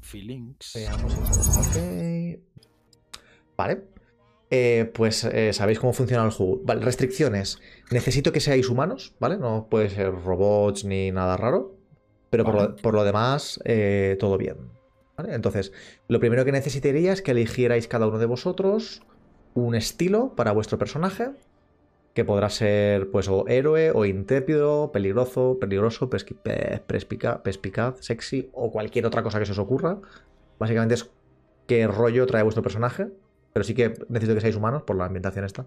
feelings. Veamos. Ok. Vale. Eh, pues eh, sabéis cómo funciona el juego. Vale, restricciones. Necesito que seáis humanos, ¿vale? No puede ser robots ni nada raro. Pero por, Vale. lo, por lo demás, eh, todo bien. ¿vale? Entonces, lo primero que necesitaría es que eligierais cada uno de vosotros un estilo para vuestro personaje. Que podrá ser, pues, o héroe, o intrépido, peligroso, peligroso, perspicaz, sexy, o cualquier otra cosa que se os ocurra. Básicamente es qué rollo trae vuestro personaje. Pero sí que necesito que seáis humanos por la ambientación esta.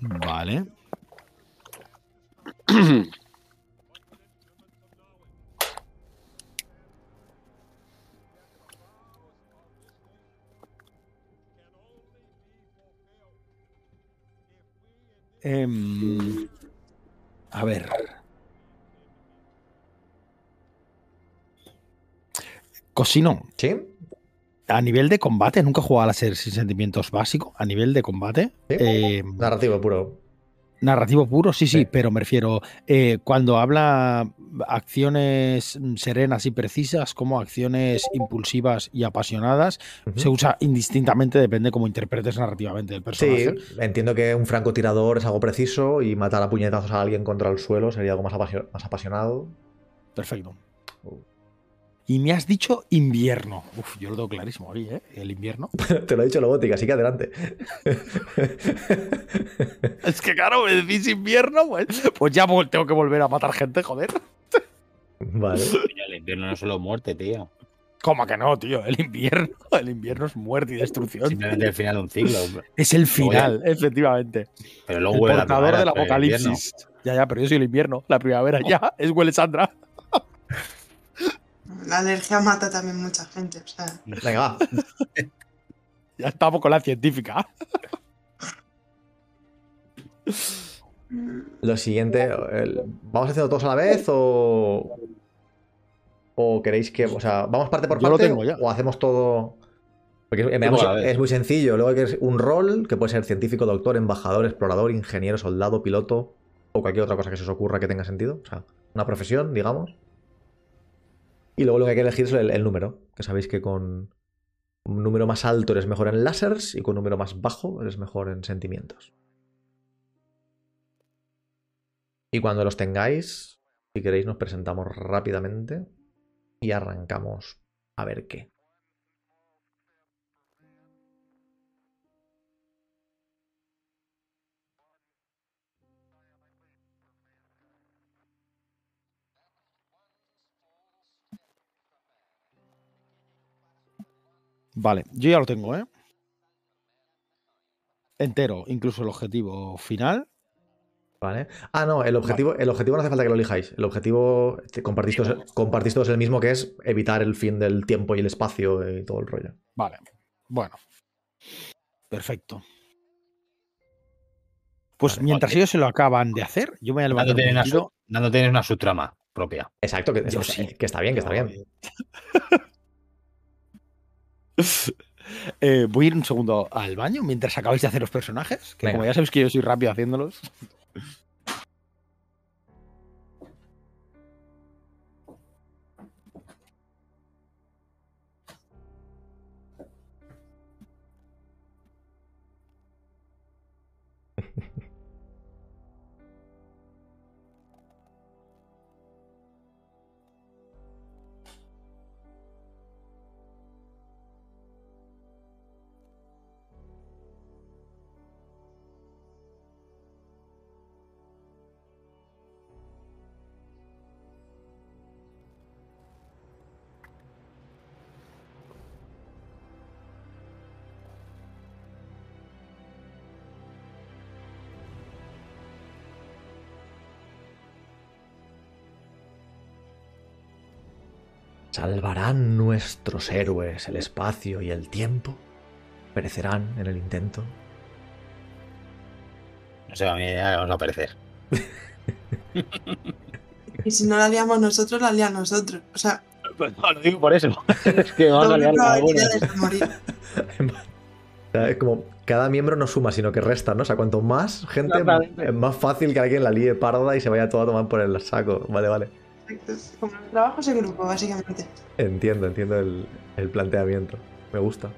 Vale. Em, a ver. Cosino, ¿Sí? a nivel de combate, nunca he jugado a la serie sin sentimientos básico. A nivel de combate, ¿Sí? eh, Narrativo puro. Narrativo puro, sí, sí, Sí. pero me refiero, eh, cuando habla acciones serenas y precisas como acciones impulsivas y apasionadas, se usa indistintamente, depende cómo interpretes narrativamente el Sí, personaje. entiendo que un francotirador es algo preciso y matar a puñetazos a alguien contra el suelo sería algo más apasionado. Perfecto. Uh. Y me has dicho invierno. Uf, yo lo tengo clarísimo ahí, ¿eh? El invierno. Te lo he dicho Lobótica, así que adelante. Es que claro, me decís invierno, pues, pues ya tengo que volver a matar gente, joder. vale. El invierno no es solo muerte, tío. ¿Cómo que no, tío? El invierno, el invierno es muerte y destrucción. Simplemente el final de un ciclo. Es el final, efectivamente. Pero luego El la portador del apocalipsis. Ya, ya, pero yo soy el invierno. La primavera ya es huele Sandra. La alergia mata también mucha gente. O sea, Venga, va. Ya estamos con la científica. Lo siguiente, el- ¿vamos haciendo todos a la vez o. ¿O queréis que.? O sea, ¿vamos parte por Yo lo parte tengo ya. o hacemos todo.? Porque eh, es muy sencillo. Luego hay que un rol que puede ser científico, doctor, embajador, explorador, ingeniero, soldado, piloto o cualquier otra cosa que se os ocurra que tenga sentido. O sea, una profesión, digamos. Y luego lo que hay que elegir es el, número. Que sabéis que con un número más alto eres mejor en lásers y con un número más bajo eres mejor en sentimientos. Y cuando los tengáis, si queréis, nos presentamos rápidamente y arrancamos a ver qué. Vale, yo ya lo tengo, ¿eh? Entero, incluso el objetivo final. ¿Vale? Ah, no, el objetivo, el objetivo no hace falta que lo elijáis. El objetivo compartís todos, compartís todos el mismo, que es evitar el fin del tiempo y el espacio y todo el rollo. Vale, bueno. Perfecto. Pues Vale, mientras vale. ellos se lo acaban de hacer, yo me voy a levantar Nando tiene, un una, subtrama propia. Exacto, que, Yo que- sí. que está bien, que está bien. Eh, voy a ir un segundo al baño mientras acabáis de hacer los personajes. Que Venga. como ya sabéis que yo soy rápido haciéndolos. ¿Salvarán nuestros héroes el espacio y el tiempo? ¿Perecerán en el intento? No sé, a mí ya vamos a aparecer. y si no la liamos nosotros, la liamos nosotros. O sea, Pues no, lo digo por eso. es que vamos a liar es como cada miembro no suma, sino que resta, ¿no? O sea, cuanto más gente, es más fácil que alguien la líe parda y se vaya todo a tomar por el saco. Vale, vale. Exacto. Como el trabajo es en grupo, básicamente. Entiendo, entiendo el, el planteamiento. Me gusta.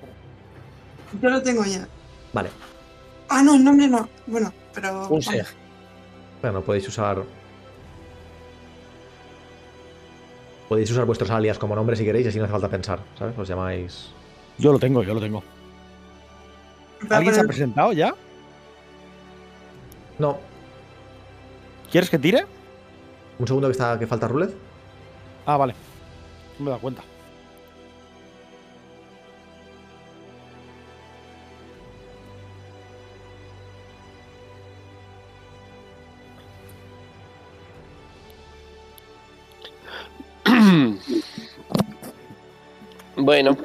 Yo lo tengo ya. Vale. Ah, no, el nombre no. Bueno, pero. Un seg. Bueno, podéis usar. Podéis usar vuestros alias como nombre si queréis y así no hace falta pensar, ¿sabes? Os llamáis. Yo lo tengo, yo lo tengo. ¿Alguien se ha presentado ya? No, ¿Quieres que tire? Un segundo que, está, que falta Rulet. Ah, vale. No me da cuenta. Bueno.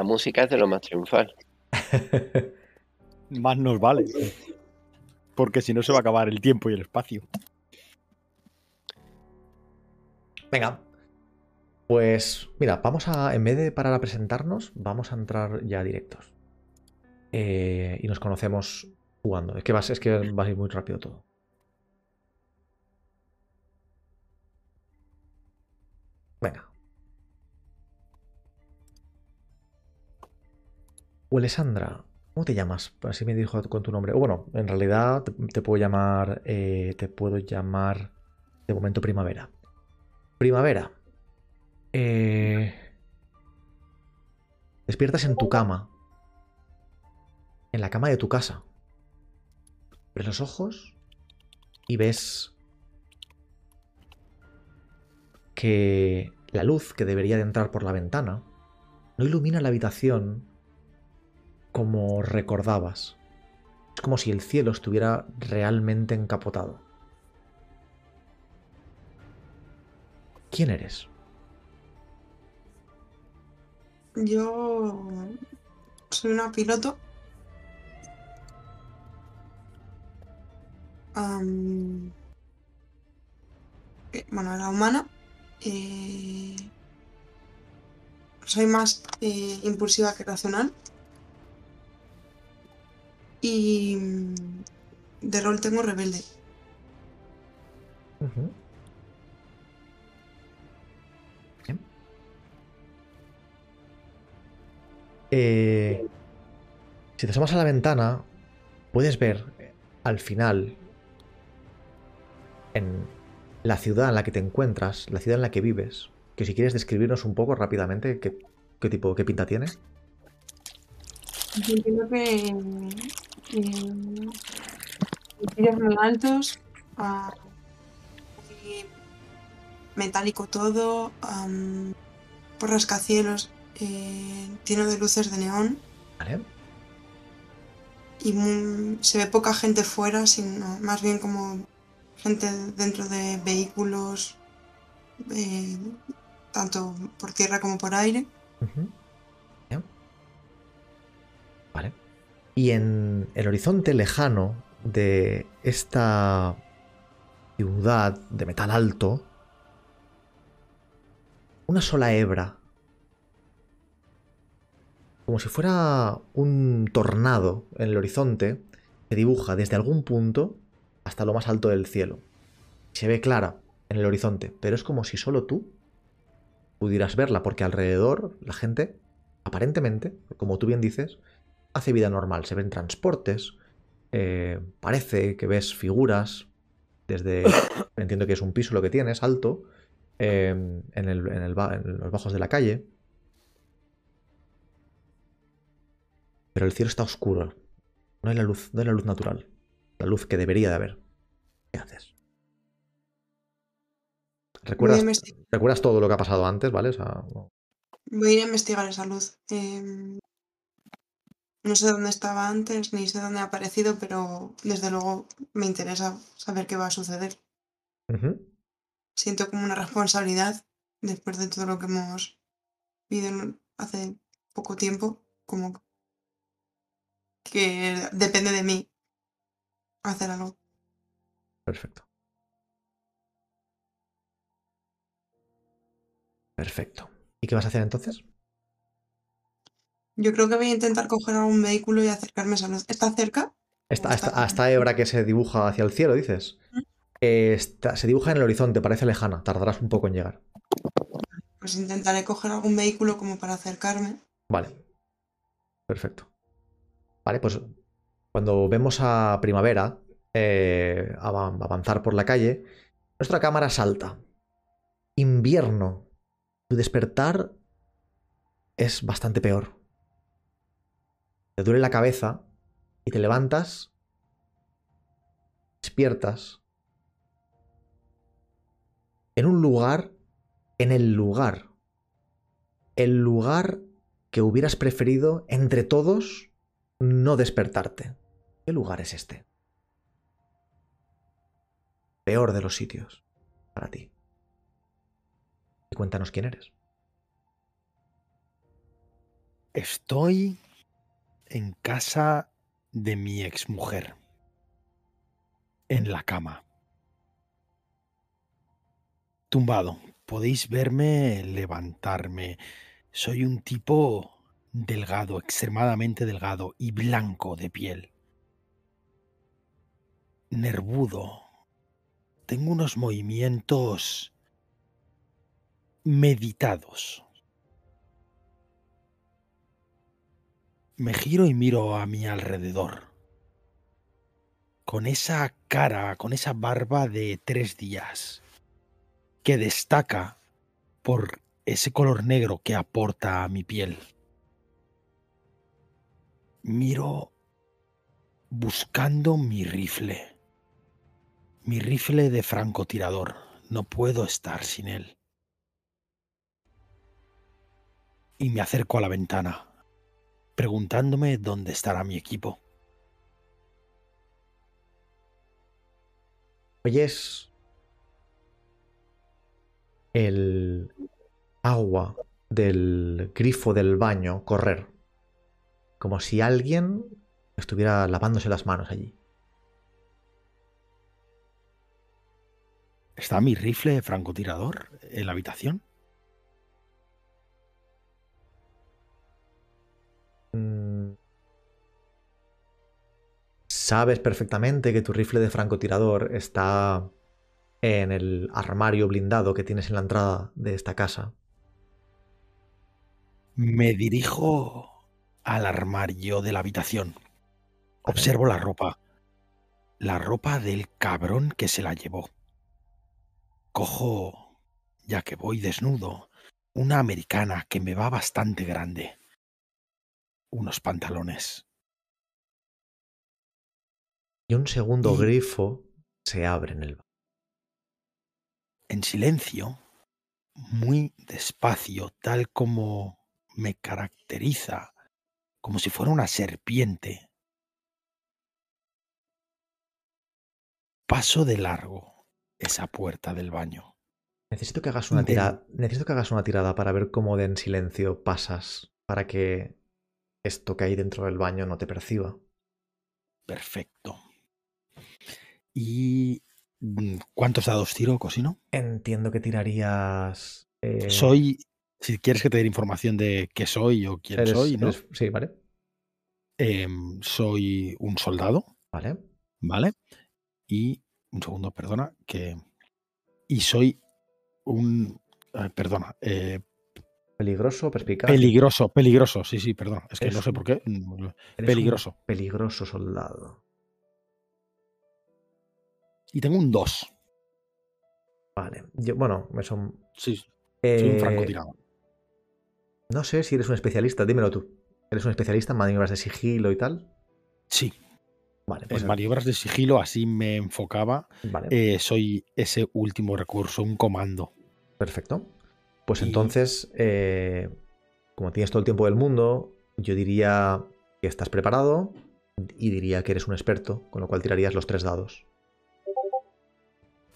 La música es de lo más triunfal. Más nos vale. Porque si no se va a acabar el tiempo y el espacio. Venga. Pues mira, vamos a, en vez de parar a presentarnos, vamos a entrar ya directos. Eh, y nos conocemos jugando. Es que, es que va a ir muy rápido todo. Alessandra, ¿cómo te llamas? Así me dijo con tu nombre. O bueno, en realidad te, te puedo llamar. eh, te puedo llamar de momento primavera. Primavera. Eh, despiertas en tu cama. En la cama de tu casa. Abres los ojos y ves que la luz que debería de entrar por la ventana no ilumina la habitación como recordabas. Es como si el cielo estuviera realmente encapotado. ¿Quién eres? Yo soy una piloto. Eh, bueno, era humana. eh, soy más eh, impulsiva que racional. Y mm, de rol tengo rebelde. Bien. Eh, si te asomas a la ventana, puedes ver eh, al final, en la ciudad en la que te encuentras, la ciudad en la que vives, que si quieres describirnos un poco rápidamente qué, qué tipo, qué pinta tiene. Yo entiendo que eh, edificios muy altos, muy metálico todo, am, por rascacielos eh, lleno de luces de neón ¿Vale? y muy- se ve poca gente fuera, sino más bien como gente dentro de vehículos, eh, tanto por tierra como por aire. Vale. Y en el horizonte lejano de esta ciudad de metal alto, una sola hebra, como si fuera un tornado en el horizonte, se dibuja desde algún punto hasta lo más alto del cielo. Se ve clara en el horizonte, pero es como si solo tú pudieras verla, porque alrededor la gente, aparentemente, como tú bien dices, hace vida normal. Se ven transportes, eh, parece que ves figuras desde... entiendo que es un piso lo que tienes, alto, eh, en, el- en el ba- en los bajos de la calle. Pero el cielo está oscuro. No hay la luz, no hay la luz natural. La luz que debería de haber. ¿Qué haces? ¿Recuerdas, recuerdas todo lo que ha pasado antes, ¿vale? O sea, no- voy a ir a investigar esa luz. Em, no sé dónde estaba antes, ni sé dónde ha aparecido, pero desde luego me interesa saber qué va a suceder. Siento como una responsabilidad después de todo lo que hemos vivido hace poco tiempo, como que depende de mí hacer algo. Perfecto. Perfecto. ¿Y qué vas a hacer entonces? Yo creo que voy a intentar coger algún vehículo y acercarme a. ¿Está cerca? Esta, ¿O esta, está- esta hebra que se dibuja hacia el cielo, dices. ¿Mm? Eh, está- se dibuja en el horizonte, parece lejana. Tardarás un poco en llegar. Pues intentaré coger algún vehículo como para acercarme. Vale. Perfecto. Vale, pues cuando vemos a Primavera eh, ava- avanzar por la calle, nuestra cámara salta. Invierno. Tu despertar es bastante peor. Te duele la cabeza y te levantas, despiertas en un lugar, en el lugar el lugar que hubieras preferido entre todos no despertarte. ¿Qué lugar es este? Peor de los sitios para ti. Y cuéntanos quién eres. Estoy en casa de mi exmujer. En la cama. Tumbado. Podéis verme levantarme. Soy un tipo delgado, extremadamente delgado y blanco de piel. Nervudo. Tengo unos movimientos meditados. Me giro y miro a mi alrededor. Con esa cara, con esa barba de tres días, que destaca por ese color negro que aporta a mi piel. Miro buscando mi rifle. Mi rifle de francotirador. No puedo estar sin él. Y me acerco a la ventana preguntándome dónde estará mi equipo. Oyes el agua del grifo del baño correr. Como si alguien estuviera lavándose las manos allí. ¿Está mi rifle francotirador en la habitación? Sabes perfectamente que tu rifle de francotirador está en el armario blindado que tienes en la entrada de esta casa. Me dirijo al armario de la habitación. Observo la ropa. La ropa del cabrón que se la llevó. Cojo, ya que voy desnudo, una americana que me va bastante grande. Unos pantalones. Y un segundo Y- grifo se abre en el baño. En silencio, muy despacio, tal como me caracteriza, como si fuera una serpiente. Paso de largo esa puerta del baño. Necesito que hagas una Del- tirada. Necesito que hagas una tirada para ver cómo de en silencio pasas para que esto que hay dentro del baño no te perciba. Perfecto. ¿Y mm, cuántos dados tiro, Cosino? Entiendo que tirarías. eh, Soy, si quieres que te dé información de qué soy o quién eres- soy, ¿no? eres- sí, vale. Em, soy un soldado, Vale. ¿vale? Y un segundo, perdona, que y soy un eh, perdona, eh, Peligroso, perspicaz. peligroso, peligroso, sí, sí, perdón, es que no sé por qué. peligroso. peligroso soldado. Y tengo un 2. Vale. Yo, bueno, me son. Sí, soy eh, un francotirador. No sé si eres un especialista, dímelo tú. ¿Eres un especialista en maniobras de sigilo y tal? Sí, Vale, pues en maniobras de sigilo así me enfocaba. vale, Eh, soy ese último recurso, un comando. perfecto. Pues y- entonces, eh, como tienes todo el tiempo del mundo, yo diría que estás preparado y diría que eres un experto, con lo cual tirarías los tres dados.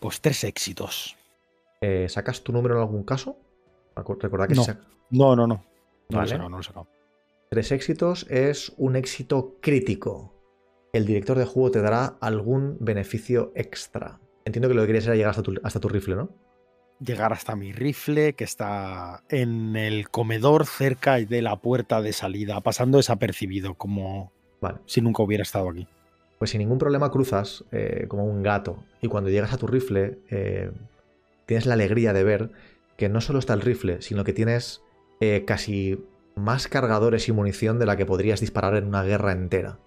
Pues tres éxitos. Eh, ¿Sacas tu número en algún caso? Recordad que No. No, no, no. No lo Vale. he sacado, no lo he sacado. tres éxitos es un éxito crítico. El director de juego te dará algún beneficio extra. Entiendo que lo que querías era llegar hasta tu, hasta tu rifle, ¿no? llegar hasta mi rifle que está en el comedor cerca de la puerta de salida, pasando desapercibido, como Vale. si nunca hubiera estado aquí. Pues sin ningún problema cruzas eh, como un gato. Y cuando llegas a tu rifle, eh, tienes la alegría de ver que no solo está el rifle, sino que tienes eh, casi más cargadores y munición de la que podrías disparar en una guerra entera.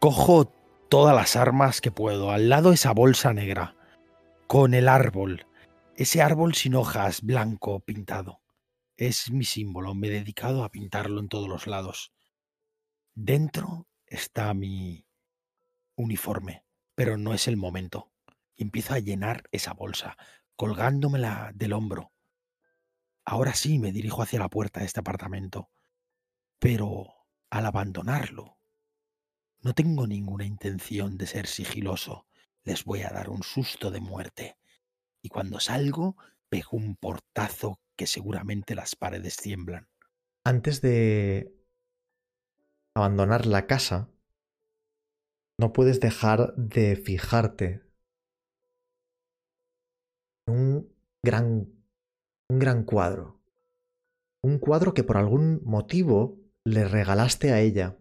Cojo todas las armas que puedo. Al lado esa bolsa negra, con el árbol. Ese árbol sin hojas, blanco, pintado. Es mi símbolo. Me he dedicado a pintarlo en todos los lados. Dentro está mi uniforme, pero no es el momento. Y empiezo a llenar esa bolsa, colgándomela del hombro. Ahora sí me dirijo hacia la puerta de este apartamento. Pero al abandonarlo, no tengo ninguna intención de ser sigiloso. Les voy a dar un susto de muerte. Y cuando salgo, pego un portazo que seguramente las paredes tiemblan. Antes de abandonar la casa, no puedes dejar de fijarte en un gran, un gran cuadro. Un cuadro que por algún motivo le regalaste a ella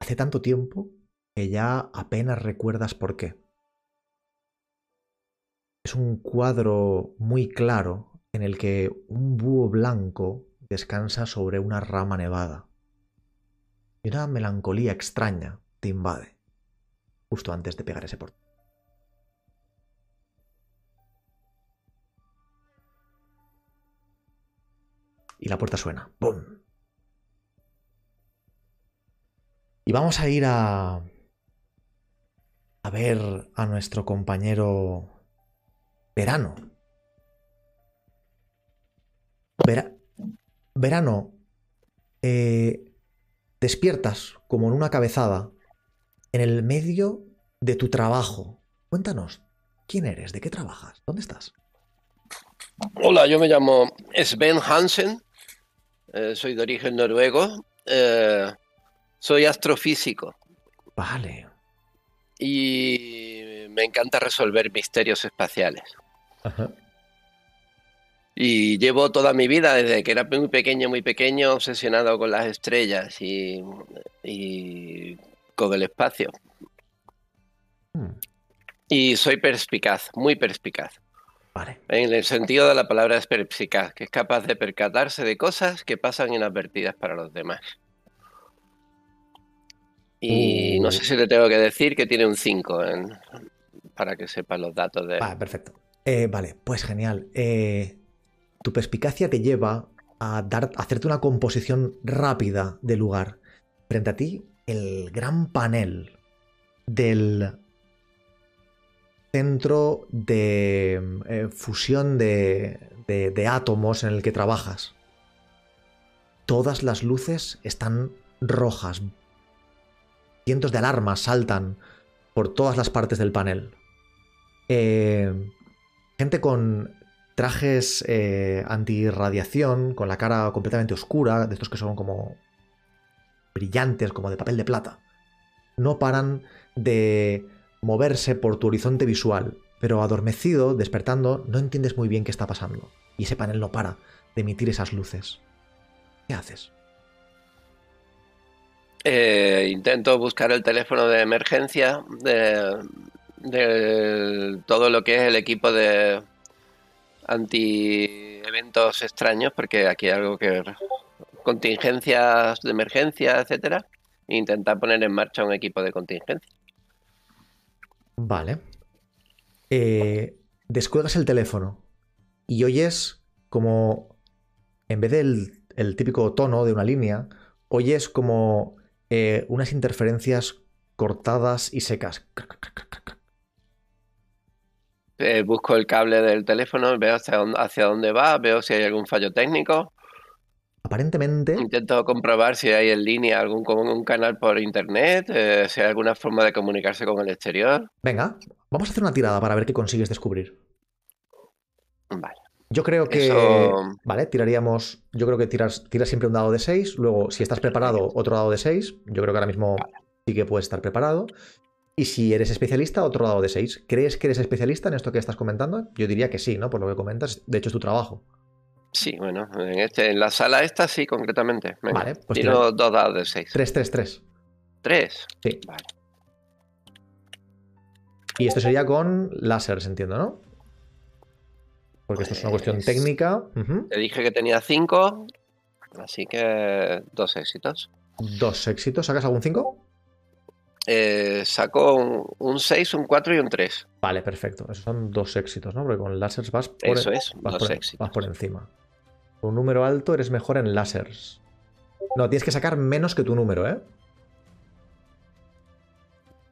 hace tanto tiempo que ya apenas recuerdas por qué. Es un cuadro muy claro en el que un búho blanco descansa sobre una rama nevada. Y una melancolía extraña te invade justo antes de pegar ese portal. Y la puerta suena. ¡Bum! Y vamos a ir a. a ver a nuestro compañero. Verano. Verano. eh, despiertas como en una cabezada en el medio de tu trabajo. Cuéntanos, ¿quién eres? ¿De qué trabajas? ¿Dónde estás? Hola, yo me llamo Sven Hansen, eh, soy de origen noruego, eh, soy astrofísico Vale. y me encanta resolver misterios espaciales. Ajá. Y llevo toda mi vida, desde que era muy pequeño, muy pequeño, obsesionado con las estrellas y, y con el espacio. Hmm, Y soy perspicaz, muy perspicaz. Vale. En el sentido de la palabra es perspicaz, que es capaz de percatarse de cosas que pasan inadvertidas para los demás. Y Uh. no sé si le tengo que decir que tiene un 5 en- para que sepa los datos de... Vale, perfecto. Eh, vale, pues genial. Eh, tu perspicacia te lleva a, dar, a hacerte una composición rápida del lugar. Frente a ti, el gran panel del centro de eh, fusión de, de- de átomos en el que trabajas. Todas las luces están rojas. Cientos de alarmas saltan por todas las partes del panel. Eh, gente con trajes eh, antirradiación, con la cara completamente oscura, de estos que son como brillantes, como de papel de plata. No paran de moverse por tu horizonte visual, pero adormecido, despertando, no entiendes muy bien qué está pasando. Y ese panel no para de emitir esas luces. ¿Qué haces? Eh, intento buscar el teléfono de emergencia de, de todo lo que es el equipo de anti eventos extraños, porque aquí hay algo que contingencias de emergencia, etcétera. e Intentar poner en marcha un equipo de contingencia. Vale. Eh, descuelgas el teléfono y oyes como, en vez del el típico tono de una línea, oyes como eh, unas interferencias cortadas y secas. Eh, busco el cable del teléfono, veo hacia dónde, hacia dónde va, veo si hay algún fallo técnico. Aparentemente, Intento comprobar si hay en línea algún un canal por internet, eh, si hay alguna forma de comunicarse con el exterior. venga, vamos a hacer una tirada para ver qué consigues descubrir. Vale. Yo creo que. Eso- Vale, tiraríamos. Yo creo que tiras, tiras siempre un dado de 6. Luego, si estás preparado, otro dado de 6. Yo creo que ahora mismo sí que puedes estar preparado. Y si eres especialista, otro dado de 6. ¿Crees que eres especialista en esto que estás comentando? Yo diría que sí, ¿no? Por lo que comentas. De hecho, es tu trabajo. Sí, bueno, en, este, en la sala esta sí, concretamente. Venga, Vale, pues tiro dos dados de 6. 3, 3, 3. ¿Tres? Sí. Vale. Y esto sería con láseres, entiendo, ¿no? Porque esto es una cuestión Pues- técnica. Ujú. Te dije que tenía cinco, así que dos éxitos. Dos éxitos. ¿Sacas algún 5? Eh, saco un- un 6, un 4 y un 3. Vale, perfecto. Esos son dos éxitos, ¿no? Porque con láseres vas por, Eso es, vas dos por, éxitos. vas por encima. Con un número alto eres mejor en láseres. No, tienes que sacar menos que tu número, ¿eh?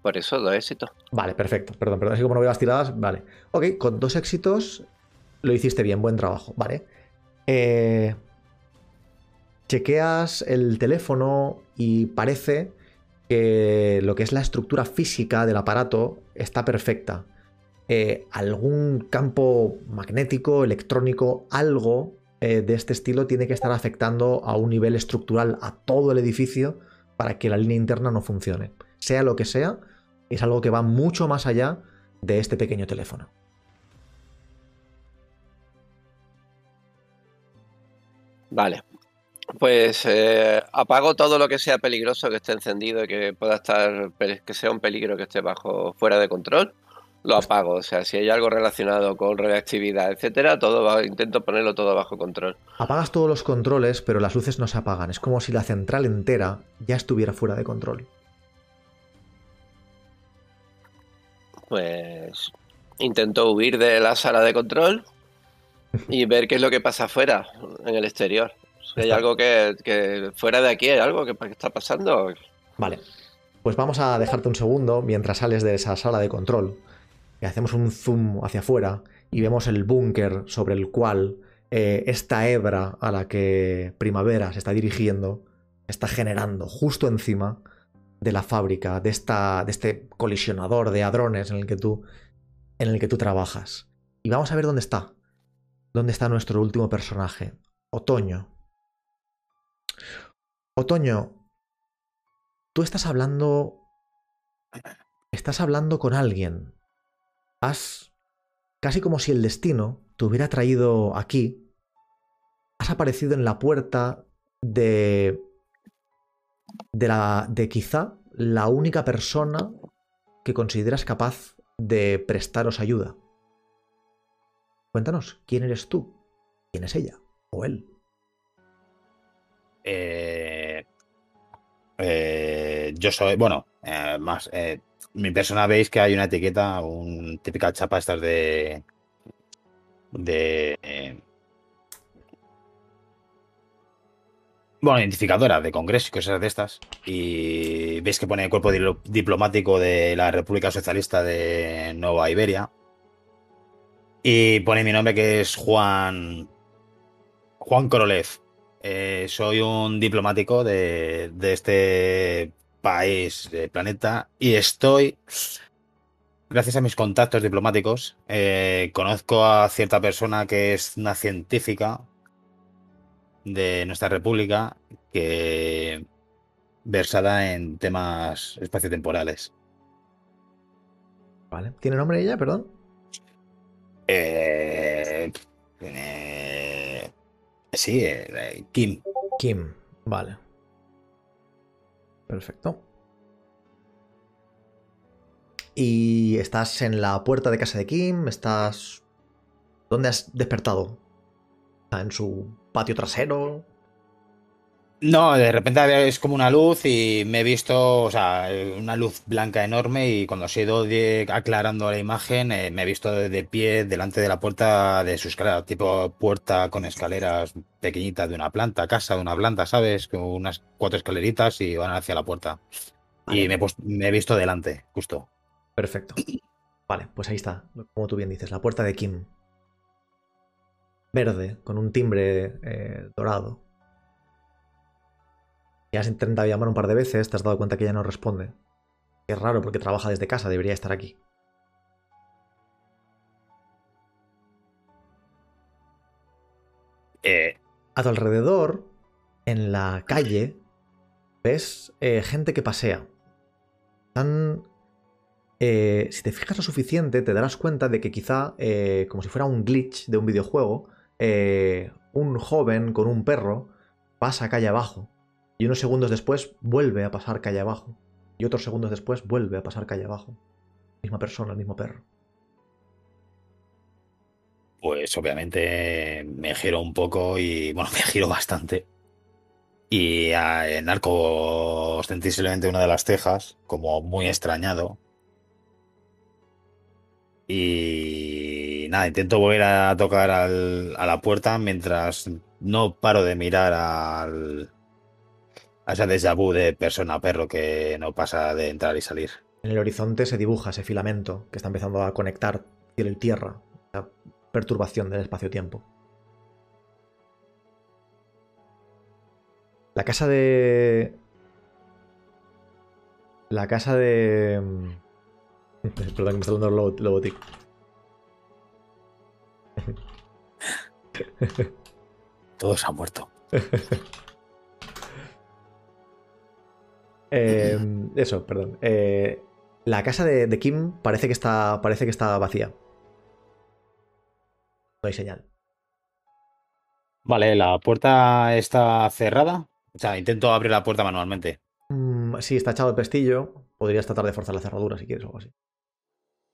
Por eso, dos éxitos. Vale, perfecto. Perdón, perdón. Así como no veo las tiradas, vale. Ok, con dos éxitos lo hiciste bien, buen trabajo. Vale. Eh, chequeas el teléfono y parece que lo que es la estructura física del aparato está perfecta. Eh, algún campo magnético, electrónico, algo eh, de este estilo tiene que estar afectando a un nivel estructural a todo el edificio para que la línea interna no funcione. Sea lo que sea, es algo que va mucho más allá de este pequeño teléfono. Vale. Pues eh, apago todo lo que sea peligroso que esté encendido y que pueda estar, que sea un peligro que esté bajo, fuera de control. Lo apago. O sea, si hay algo relacionado con reactividad, etcétera, todo va- intento ponerlo todo bajo control. Apagas todos los controles, pero las luces no se apagan. Es como si la central entera ya estuviera fuera de control. Pues intento huir de la sala de control y ver qué es lo que pasa afuera, en el exterior. Si hay algo que, que fuera de aquí, hay algo que, que está pasando. Vale. Pues vamos a dejarte un segundo mientras sales de esa sala de control. Y hacemos un zoom hacia afuera y vemos el búnker sobre el cual eh, esta hebra a la que Primavera se está dirigiendo está generando justo encima de la fábrica, de, esta, de este colisionador de hadrones en el, que tú, en el que tú trabajas. Y vamos a ver dónde está. ¿Dónde está nuestro último personaje? Otoño. Otoño, tú estás hablando. Estás hablando con alguien. Has. casi como si el destino te hubiera traído aquí. Has aparecido en la puerta de. de la. de quizá la única persona que consideras capaz de prestaros ayuda. Cuéntanos, ¿quién eres tú? ¿Quién es ella? ¿O él? Eh, eh, yo soy, bueno, eh, más. mi persona veis que hay una etiqueta, un típica chapa estas de. de. bueno, identificadora de congreso y cosas de estas. Y veis que pone el cuerpo diplo- diplomático de la República Socialista de Nueva Iberia. Y pone mi nombre que es Juan. Juan Korolev. Eh, soy un diplomático de, de este país, de planeta, y estoy, gracias a mis contactos diplomáticos, eh, conozco a cierta persona que es una científica de nuestra república que versada en temas espaciotemporales. ¿Vale? ¿Tiene nombre ella, perdón? Eh, eh, sí, eh, Kim. Kim, vale. Perfecto. ¿Y estás en la puerta de casa de Kim? ¿Estás... ¿Dónde has despertado? ¿En su patio trasero? No, de repente es como una luz y me he visto, o sea, una luz blanca enorme y cuando se ha ido de- aclarando la imagen, eh, me he visto de, de pie delante de la puerta de su escalera, tipo puerta con escaleras pequeñitas de una planta, casa de una planta, ¿sabes? Con unas cuatro escaleritas y van hacia la puerta. Vale. Y me he, puesto- me he visto delante, justo. Perfecto. Vale, pues ahí está, como tú bien dices, la puerta de Kim. Verde, con un timbre eh, dorado. Ya has intentado llamar un par de veces, te has dado cuenta que ella no responde. Es raro porque trabaja desde casa, debería estar aquí. Eh, A tu alrededor, en la calle, ves eh, gente que pasea. Están eh, si te fijas lo suficiente, te darás cuenta de que quizá, eh, como si fuera un glitch de un videojuego, eh, un joven con un perro pasa calle abajo y unos segundos después vuelve a pasar calle abajo y otros segundos después vuelve a pasar calle abajo. Misma persona, el mismo perro. Pues obviamente me giro un poco y, bueno, me giro bastante. Y a Narco ostensiblemente una de las cejas, como muy extrañado. Y nada, intento volver a tocar a la puerta mientras no paro de mirar al, a ese déjà vu de persona-perro que no pasa de entrar y salir. En el horizonte se dibuja ese filamento que está empezando a conectar cielo y tierra. La perturbación del espacio-tiempo. La casa de. La casa de. Perdón, que me está dando el lobo- lobotic. Todos han muerto. Eh, eso, perdón. Eh, la casa de, de Kim parece que está. Parece que está vacía. No hay señal. Vale, la puerta está cerrada. O sea, intento abrir la puerta manualmente. Mm, sí, está echado el pestillo. Podrías tratar de forzar la cerradura si quieres o algo así.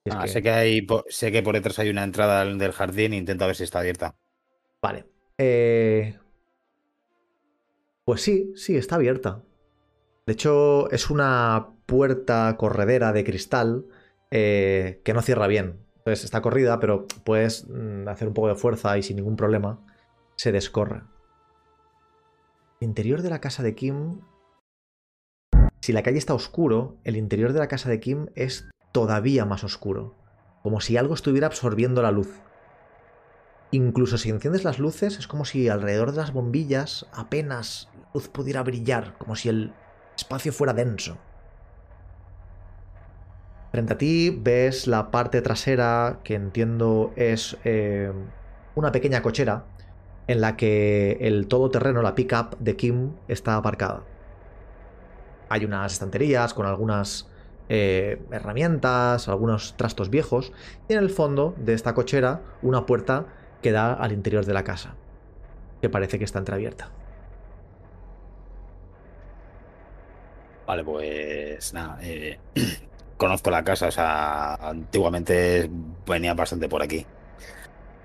Ah, que- sé que hay, sé que por detrás hay una entrada del jardín. Intento ver si está abierta. Vale. Eh, Pues sí, sí, está abierta. De hecho, es una puerta corredera de cristal eh, que no cierra bien. Entonces está corrida, pero puedes mm, hacer un poco de fuerza y sin ningún problema se descorre. El interior de la casa de Kim... Si la calle está oscuro, el interior de la casa de Kim es todavía más oscuro. Como si algo estuviera absorbiendo la luz. Incluso si enciendes las luces, es como si alrededor de las bombillas apenas la luz pudiera brillar, como si el espacio fuera denso. Frente a ti ves la parte trasera, que entiendo es eh, una pequeña cochera, en la que el todoterreno, la pickup de Kim, está aparcada. Hay unas estanterías con algunas eh, herramientas, algunos trastos viejos, y en el fondo de esta cochera una puerta que da al interior de la casa, que parece que está entreabierta. Vale, pues nada. eh, conozco la casa, o sea, antiguamente venía bastante por aquí.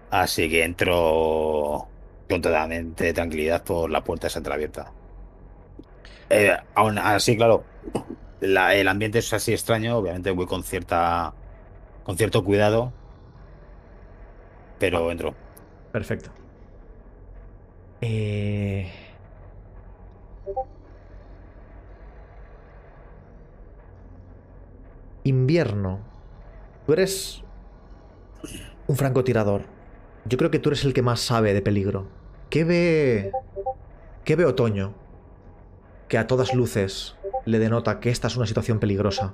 Así que entro con totalmente tranquilidad por la puerta esa entreabierta. Eh, aún así, claro, la- el ambiente es así extraño, obviamente voy con cierta con cierto cuidado, pero entro. Perfecto. Eh... Invierno. Tú eres un francotirador. Yo creo que tú eres el que más sabe de peligro. ¿Qué ve... ¿Qué ve otoño? Que a todas luces le denota que esta es una situación peligrosa.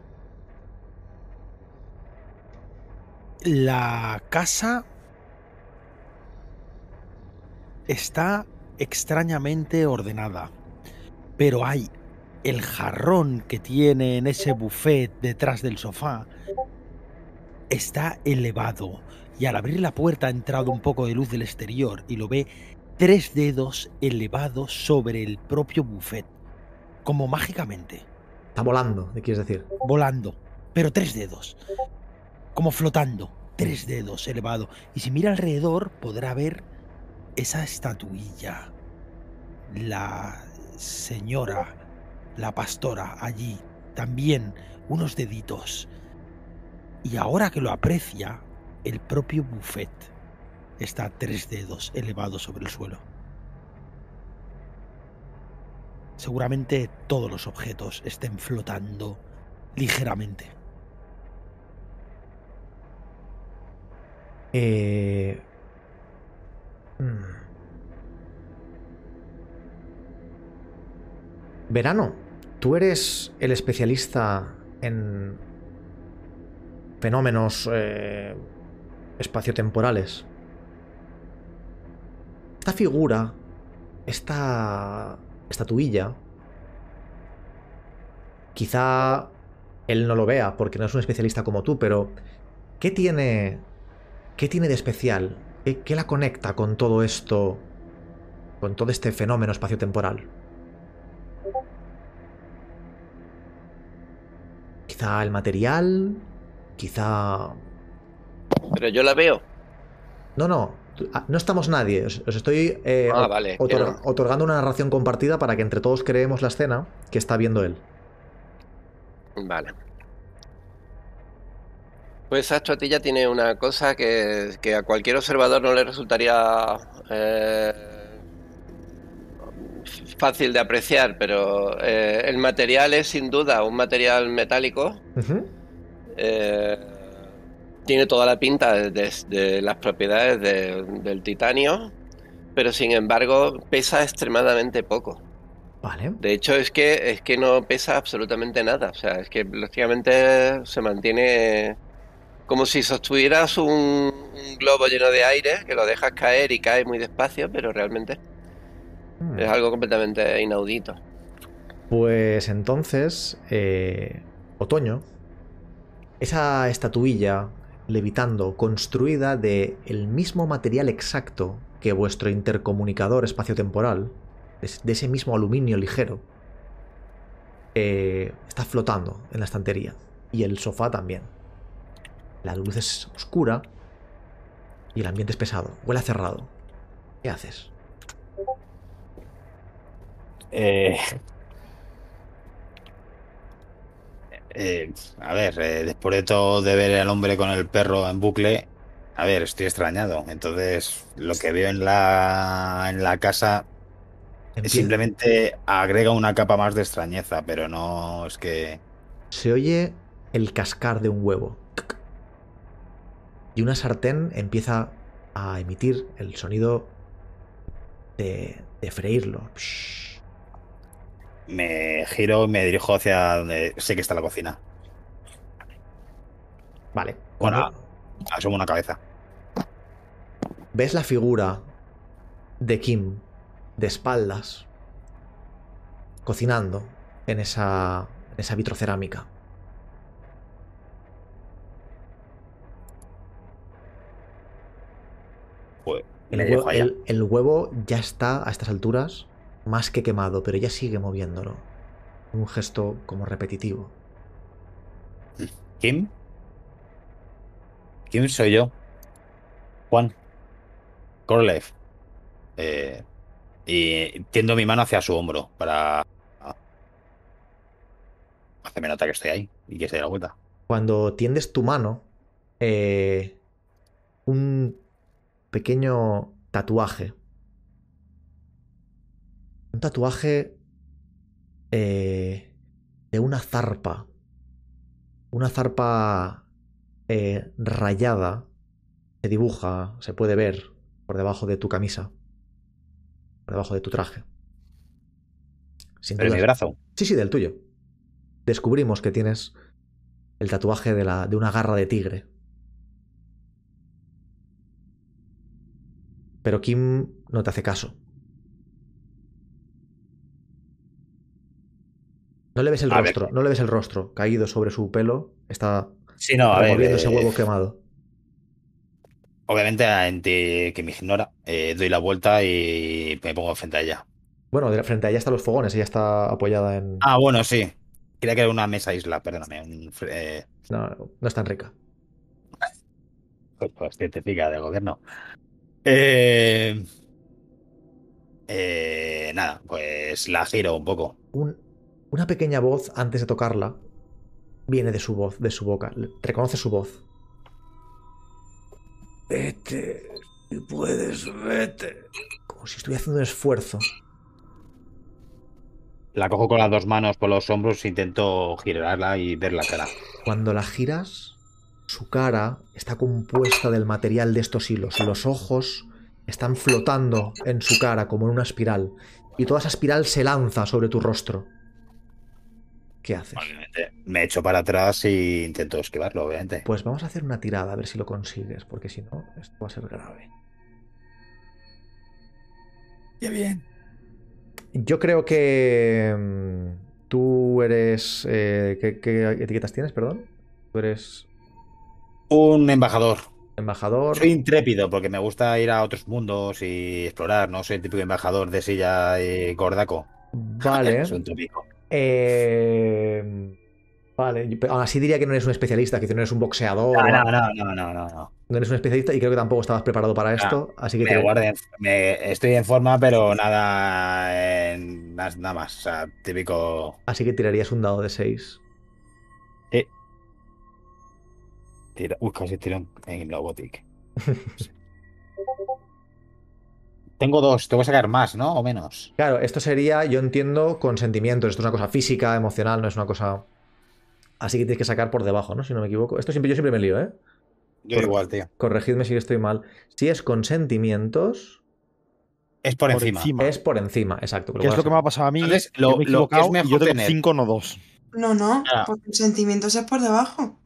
La casa está extrañamente ordenada, pero hay el jarrón que tiene en ese buffet detrás del sofá está elevado y al abrir la puerta ha entrado un poco de luz del exterior y lo ve tres dedos elevados sobre el propio buffet, como mágicamente, Está volando, ¿qué quieres decir? volando, pero tres dedos, como flotando, tres dedos elevado. Y si mira alrededor podrá ver esa estatuilla, la señora, la pastora allí, también unos deditos. Y ahora que lo aprecia, el propio buffet está tres dedos elevados sobre el suelo. Seguramente todos los objetos estén flotando ligeramente. Eh... mm. Verano, tú eres el especialista en fenómenos eh, espaciotemporales. Esta figura, esta estatuilla, quizá él no lo vea porque no es un especialista como tú, pero ¿qué tiene, qué tiene de especial? ¿Qué, qué la conecta con todo esto, con todo este fenómeno espaciotemporal? Quizá el material, quizá... Pero yo la veo. No, no, ah, no estamos nadie. Os, os estoy eh, Ah, vale, otorgando una narración compartida para que entre todos creemos la escena que está viendo él. Vale. Pues estratilla tiene una cosa que, que a cualquier observador no le resultaría eh, fácil de apreciar, pero eh, el material es sin duda un material metálico. Eh, tiene toda la pinta de, de- de las propiedades de- del titanio, pero sin embargo pesa extremadamente poco. Vale. De hecho, es que, es que no pesa absolutamente nada. O sea, es que lógicamente se mantiene como si sostuvieras un, un globo lleno de aire, que lo dejas caer y cae muy despacio, pero realmente Hmm. es algo completamente inaudito. Pues entonces, eh, otoño, esa estatuilla levitando, construida de el mismo material exacto que vuestro intercomunicador espaciotemporal, de, ese mismo aluminio ligero, eh, está flotando en la estantería. Y el sofá también. La luz es oscura y el ambiente es pesado. Huele a cerrado. ¿Qué haces? Eh, eh, a ver, eh, después de todo de ver al hombre con el perro en bucle, a ver, estoy extrañado. Entonces, lo que veo en la, en la casa simplemente agrega una capa más de extrañeza, pero no es que... Se oye el cascar de un huevo. Y una sartén empieza a emitir el sonido de, de freírlo. Me giro y me dirijo hacia donde sé que está la cocina. Vale. Bueno, asomo una cabeza. ves la figura de Kim de espaldas cocinando en esa, en esa vitrocerámica. Pues el huevo ya está a estas alturas más que quemado, pero ella sigue moviéndolo. Un gesto como repetitivo. ¿Kim? ¿Kim soy yo? Juan. Korlev. Eh, y tiendo mi mano hacia su hombro para hacerme nota que estoy ahí y que se dé la vuelta. Cuando tiendes tu mano, eh, un pequeño tatuaje. Un tatuaje eh, de una zarpa. Una zarpa eh, rayada. Se dibuja, se puede ver por debajo de tu camisa. Por debajo de tu traje. Sin Pero mi brazo. Sí, sí, del tuyo. Descubrimos que tienes el tatuaje de, la, de una garra de tigre. Pero Kim no te hace caso. No le ves el A ver. rostro, no le ves el rostro caído sobre su pelo. Está Sí, no, a ver. removiendo ese eh, huevo quemado. obviamente, ante que me ignora, eh, doy la vuelta y me pongo frente a ella. Bueno, frente a ella están los fogones, ella está apoyada en. Ah, bueno, sí. Quería que era una mesa isla, perdóname. Un, eh, No, no es tan rica. Pues científica del gobierno. Eh, eh, nada, pues la giro un poco. Un- una pequeña voz antes de tocarla viene de su voz, de su boca. Reconoce su voz. Vete, si puedes, vete. Como si estuviera haciendo un esfuerzo. La cojo con las dos manos por los hombros, intento girarla y ver la cara. Cuando la giras, su cara está compuesta del material de estos hilos. Los ojos están flotando en su cara como en una espiral. Y toda esa espiral se lanza sobre tu rostro. ¿Qué haces? Obviamente, me echo para atrás e intento esquivarlo, obviamente. Pues vamos a hacer una tirada a ver si lo consigues, porque si no, esto va a ser grave. Qué bien. Yo creo que... mm, tú eres... eh, ¿qué, qué etiquetas tienes, perdón? Tú eres Un embajador. embajador. Soy intrépido porque me gusta ir a otros mundos y explorar. No soy el típico embajador de silla y gordaco. Vale. Soy un tópico. Eh, Vale, aún así diría que no eres un especialista, que no eres un boxeador. No, no, no, no, no, no, no. no eres un especialista y creo que tampoco estabas preparado para esto. así que Me te- guarden- me- estoy en forma, pero nada, en- más- nada más. O sea, típico. así que tirarías un dado de 6. tira- Uy, casi tiro en, en Lobotic. Tengo dos, tengo que sacar más, ¿no? O menos. Claro, esto sería, yo entiendo, con sentimientos. Esto es una cosa física, emocional, no es una cosa. Así que tienes que sacar por debajo, ¿no? Si no me equivoco. Esto siempre, yo siempre me lío, ¿eh? Yo Por- igual, tío. Corregidme si estoy mal. Si es con sentimientos, Es por, Por encima. encima. es por encima, exacto. ¿Qué es lo que me ha pasado a mí? Entonces, Yo lo- me he lo que es y mejor yo tengo tener- 5 no 2. No, no, Ah. porque sentimientos es por debajo.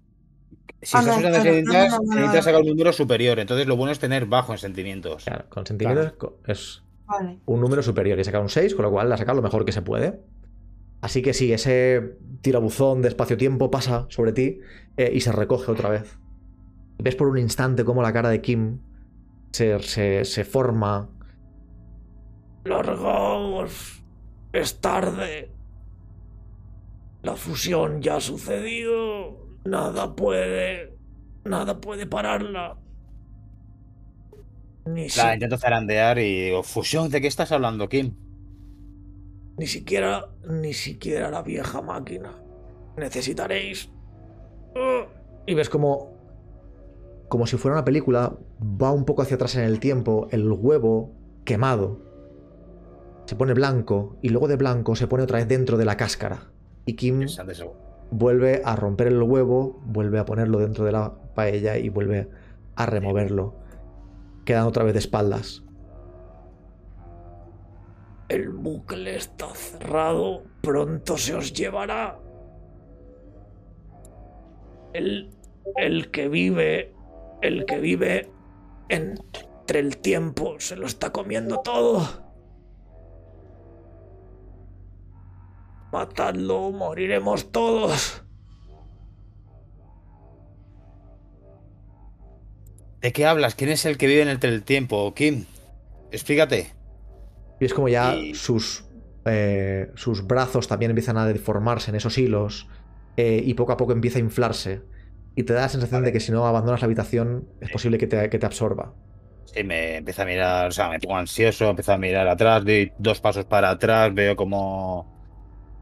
Si estás no, usando sentimientos, necesitas sacar un número superior. Entonces, lo bueno es tener bajo en sentimientos. Claro, con sentimientos es Vale. un número superior y saca un 6, con lo cual la saca lo mejor que se puede. Así que sí, ese tirabuzón de espacio-tiempo pasa sobre ti eh, y se recoge otra vez. Ves por un instante cómo la cara de Kim se, se, se forma. Largaos, es tarde. La fusión ya ha sucedido. Nada puede. Nada puede pararla. Ni La intento zarandear y digo, fusión, ¿de qué estás hablando, Kim? Ni siquiera, ni siquiera la vieja máquina. Necesitaréis. Uh, Y ves como, como si fuera una película, va un poco hacia atrás en el tiempo, el huevo quemado. Se pone blanco y luego de blanco se pone otra vez dentro de la cáscara. Y Kim. Vuelve a romper el huevo, vuelve a ponerlo dentro de la paella y vuelve a removerlo. Quedan otra vez de espaldas. El bucle está cerrado, pronto se os llevará. El, el que vive, el que vive entre el tiempo se lo está comiendo todo. Matadlo, moriremos todos. ¿De qué hablas? ¿Quién es el que vive en el teletiempo, Kim? Explícate. Y es como ya Y- sus, eh, sus brazos también empiezan a deformarse en esos hilos eh, y poco a poco empieza a inflarse. Y te da la sensación de que si no abandonas la habitación es posible que te, que te absorba. Sí, me empieza a mirar, o sea, me pongo ansioso, empiezo a mirar atrás, doy dos pasos para atrás, veo como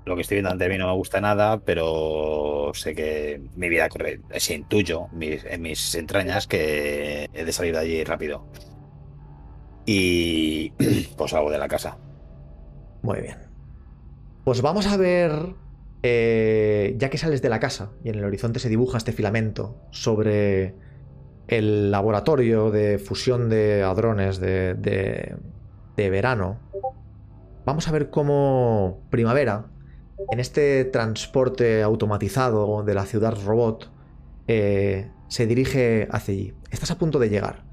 lo que estoy viendo ante mí no me gusta nada, pero sé que mi vida corre, se intuyo en mis entrañas que he de salir de allí rápido. Y pues salgo de la casa. Muy bien. Pues vamos a ver, eh, ya que sales de la casa y en el horizonte se dibuja este filamento sobre el laboratorio de fusión de hadrones de, de- de verano, vamos a ver cómo Primavera, en este transporte automatizado de la ciudad robot, eh, se dirige hacia allí. Estás a punto de llegar.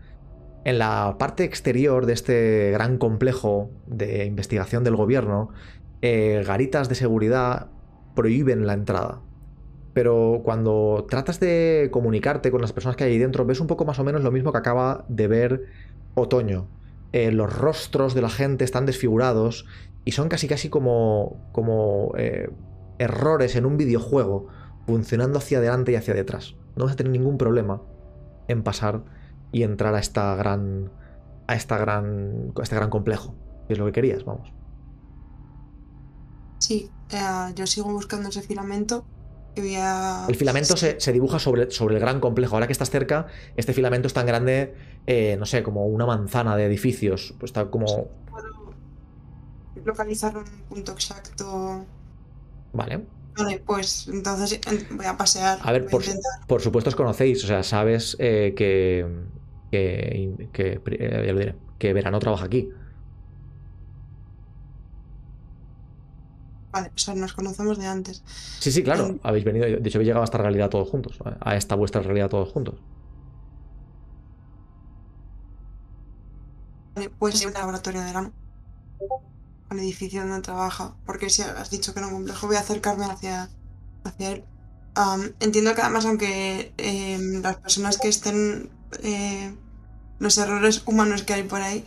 En la parte exterior de este gran complejo de investigación del gobierno, eh, garitas de seguridad prohíben la entrada. Pero cuando tratas de comunicarte con las personas que hay ahí dentro, ves un poco más o menos lo mismo que acaba de ver Otoño. Eh, los rostros de la gente están desfigurados y son casi casi como, como eh, errores en un videojuego funcionando hacia adelante y hacia detrás. No vas a tener ningún problema en pasar y entrar a esta gran a esta gran a este gran complejo. Si es lo que querías, vamos. Sí, eh, yo sigo buscando ese filamento y voy a... El filamento se, se dibuja sobre, sobre el gran complejo. Ahora que estás cerca, este filamento es tan grande, eh, no sé, como una manzana de edificios. Pues está como. ¿Puedo localizar un punto exacto? Vale. Vale, pues entonces en- voy a pasear. A ver, por, intentar. por supuesto os conocéis, o sea, sabes eh, que. que. que, eh, ya lo diré, que Verano trabaja aquí. Vale, o sea, nos conocemos de antes. Sí, sí, claro. Mm. Habéis venido, de hecho, habéis llegado a esta realidad todos juntos. A esta vuestra realidad todos juntos. Vale, pues un laboratorio de verano. Al edificio donde trabaja. Porque si has dicho que no complejo, voy a acercarme hacia, hacia él. Am, entiendo que además, aunque em, las personas que estén. eh, los errores humanos que hay por ahí,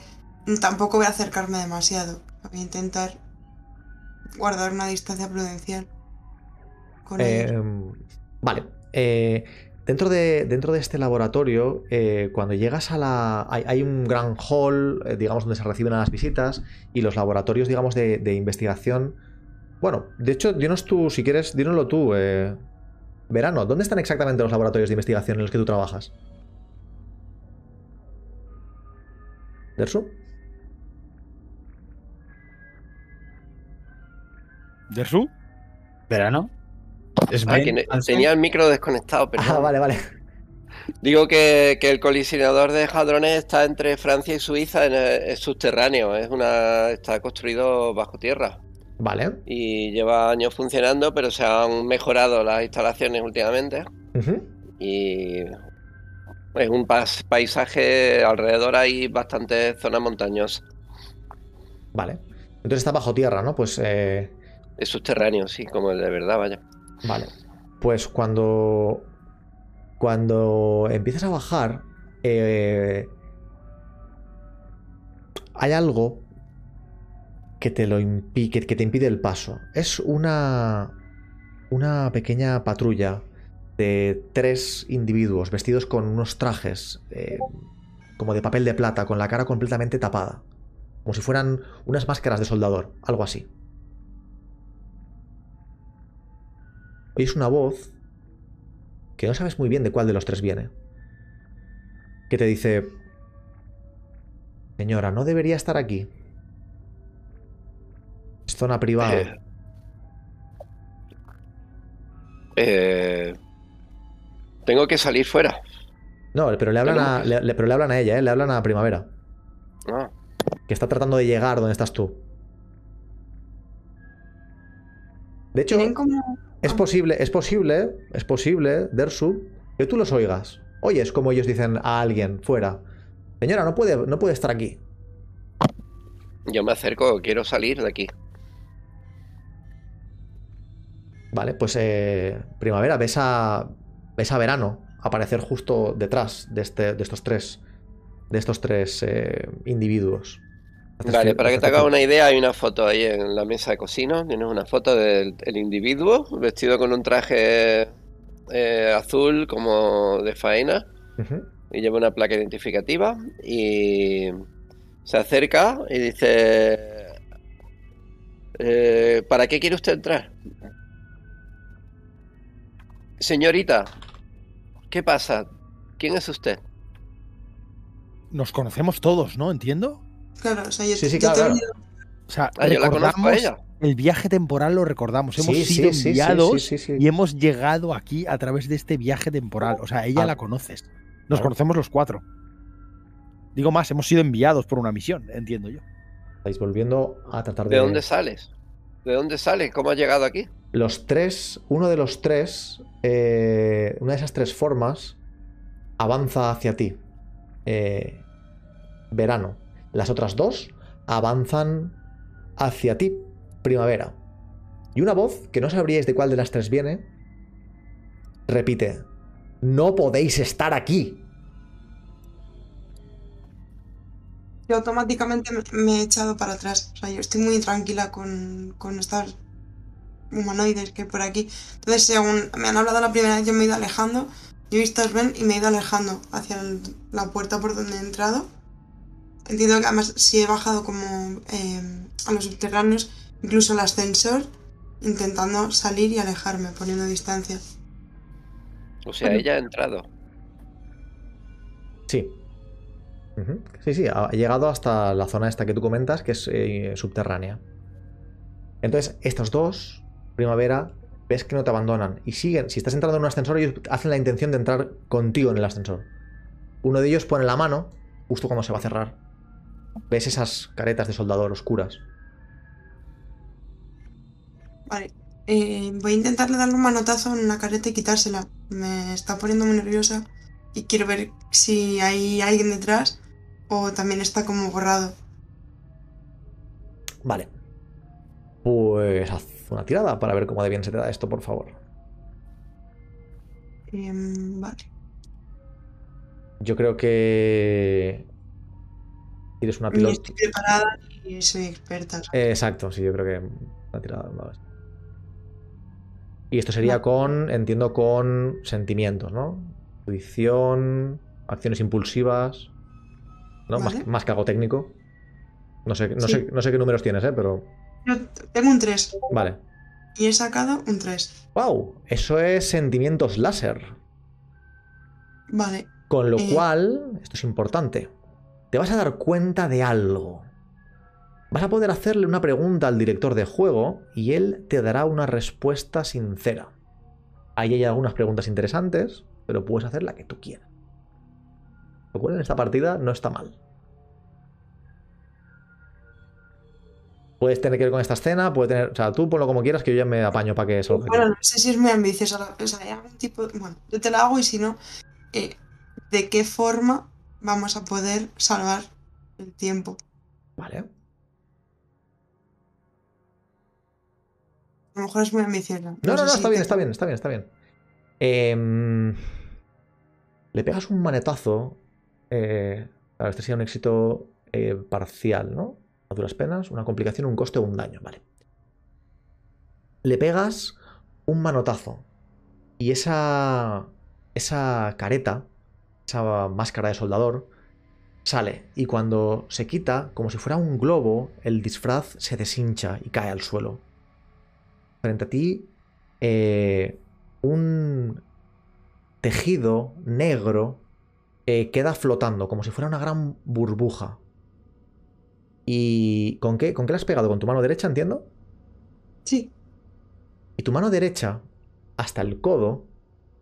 tampoco voy a acercarme demasiado. Voy a intentar guardar una distancia prudencial con ellos. Eh, vale. Dentro, de, dentro de este laboratorio, eh, cuando llegas a la. Hay, hay un gran hall, eh, digamos, donde se reciben a las visitas y los laboratorios, digamos, de, de investigación. Bueno, de hecho, dinos tú, si quieres, dínoslo tú. eh, Verano, ¿dónde están exactamente los laboratorios de investigación en los que tú trabajas? ¿Dersu? ¿Dersu? ¿Verano? Es Ah, Ben tenía el micro desconectado, pero Ah, vale, vale. digo que, que el colisionador de hadrones está entre Francia y Suiza, en el- es subterráneo, es una está construido bajo tierra Vale. y lleva años funcionando, pero se han mejorado las instalaciones últimamente y es un paisaje alrededor hay bastantes zonas montañosas. Vale. Entonces está bajo tierra, ¿no? Pues eh, Es subterráneo, sí, como el de verdad, vaya. Vale. Pues cuando. Cuando empiezas a bajar. eh, hay algo que te lo impi- que, que te impide el paso. Es una. Una pequeña patrulla de tres individuos vestidos con unos trajes eh, como de papel de plata, con la cara completamente tapada. Como si fueran unas máscaras de soldador, algo así. Oís una voz que no sabes muy bien de cuál de los tres viene. Que te dice... Señora, no debería estar aquí. Es zona privada. Eh, eh, tengo que salir fuera. No, pero le hablan a, le- pero le hablan a ella, ¿eh? Le hablan a Primavera. Ah, Que está tratando de llegar donde estás tú. De hecho, como. Es posible, es posible, es posible, Dersu, que tú los oigas. Oyes como ellos dicen a alguien fuera. Señora, no puede, no puede estar aquí. yo me acerco, quiero salir de aquí. Vale, pues eh, primavera, ves a, ves a verano aparecer justo detrás de, este, de estos tres, de estos tres eh, individuos. Vale, para que te hagas una idea, hay una foto ahí en la mesa de cocina. Tienes una foto del el individuo vestido con un traje eh, azul como de faena y lleva una placa identificativa y se acerca y dice, eh, ¿para qué quiere usted entrar? Señorita, ¿qué pasa? ¿Quién es usted? Nos conocemos todos, ¿no? Entiendo. Claro, o sea, yo, Sí, sí, yo claro, claro. O sea, Ah, yo la conozco a recordamos ella. el viaje temporal, lo recordamos. Hemos Sí, sido sí, sí, sí, enviados sí, sí, sí. y hemos llegado aquí a través de este viaje temporal. O sea, ella Ah. la conoces. Nos conocemos los cuatro. Digo más, hemos sido enviados por una misión, entiendo yo. Estáis volviendo a tratar de... ¿De dónde sales? ¿De dónde sales? ¿Cómo has llegado aquí? Los tres, uno de los tres, eh, una de esas tres formas, avanza hacia ti. Eh, verano. Las otras dos avanzan hacia ti, primavera. Y una voz, que no sabríais de cuál de las tres viene, repite, no podéis estar aquí. Yo automáticamente me, he echado para atrás. O sea, yo estoy muy tranquila con, con estos humanoides que por aquí. Entonces, según me han hablado la primera vez, yo me he ido alejando. Yo he visto a Sven y me he ido alejando hacia la puerta por donde he entrado. Entiendo que además si he bajado como eh, a los subterráneos, incluso el ascensor, intentando salir y alejarme, poniendo distancia. O sea, Bueno. ella ha entrado. Sí. Sí, sí, ha llegado hasta la zona esta que tú comentas, que es eh, subterránea. Entonces, estos dos, primavera, ves que no te abandonan y siguen. Si estás entrando en un ascensor, ellos hacen la intención de entrar contigo en el ascensor. Uno de ellos pone la mano justo cuando se va a cerrar. Ves esas caretas de soldador oscuras. Vale. eh, voy a intentarle darle un manotazo en la careta y quitársela. Me está poniendo muy nerviosa y quiero ver si hay alguien detrás o también está como borrado. Vale. Pues haz una tirada para ver cómo de bien se te da esto, por favor. Em, vale. Yo creo que. Tienes una pilota. estoy preparada y soy experta. Eh, exacto, sí, yo creo que una tirada más. Y esto sería con, entiendo, con sentimientos, ¿no? Intuición, acciones impulsivas, ¿no? Más, más que algo técnico. No sé, no, Sí. sé, no sé qué números tienes, ¿eh? Pero. Yo tengo un 3 Vale. y he sacado un 3. ¡Wow! Eso es sentimientos láser. Vale. Con lo Eh. cual, esto es importante, te vas a dar cuenta de algo. Vas a poder hacerle una pregunta al director de juego y él te dará una respuesta sincera. Ahí hay algunas preguntas interesantes, pero puedes hacer la que tú quieras. Lo cual en esta partida no está mal. Puedes tener que ver con esta escena, puede tener. O sea, tú ponlo como quieras que yo ya me apaño para que salga. Bueno, no sé si es muy ambiciosa la o sea, hay algún tipo. Bueno, yo te la hago y si no, eh, ¿de qué forma vamos a poder salvar el tiempo? Vale. A lo mejor es muy ambiciosa. No, no, no, si está bien, está bien, está bien, está bien. Em, le pegas un manetazo. Eh, claro, este sería un éxito eh, parcial, ¿no? A duras penas, una complicación, un coste o un daño, vale. Le pegas un manotazo. Y esa. Esa careta, esa máscara de soldador, sale. Y cuando se quita, como si fuera un globo, el disfraz se deshincha y cae al suelo frente a ti eh, un tejido negro eh, queda flotando como si fuera una gran burbuja. ¿Y con qué, con qué le has pegado? ¿Con tu mano derecha, entiendo? Sí, Y tu mano derecha, hasta el codo,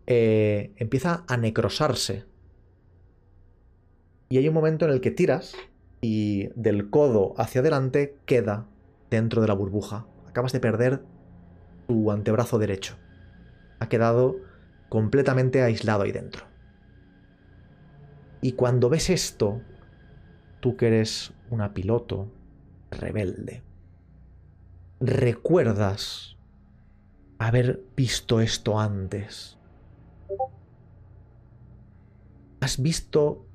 eh, empieza a necrosarse. Y hay un momento en el que tiras y del codo hacia adelante queda dentro de la burbuja. Acabas de perder tu antebrazo derecho. Ha quedado completamente aislado ahí dentro. Y cuando ves esto, tú que eres una piloto rebelde, recuerdas haber visto esto antes. Has visto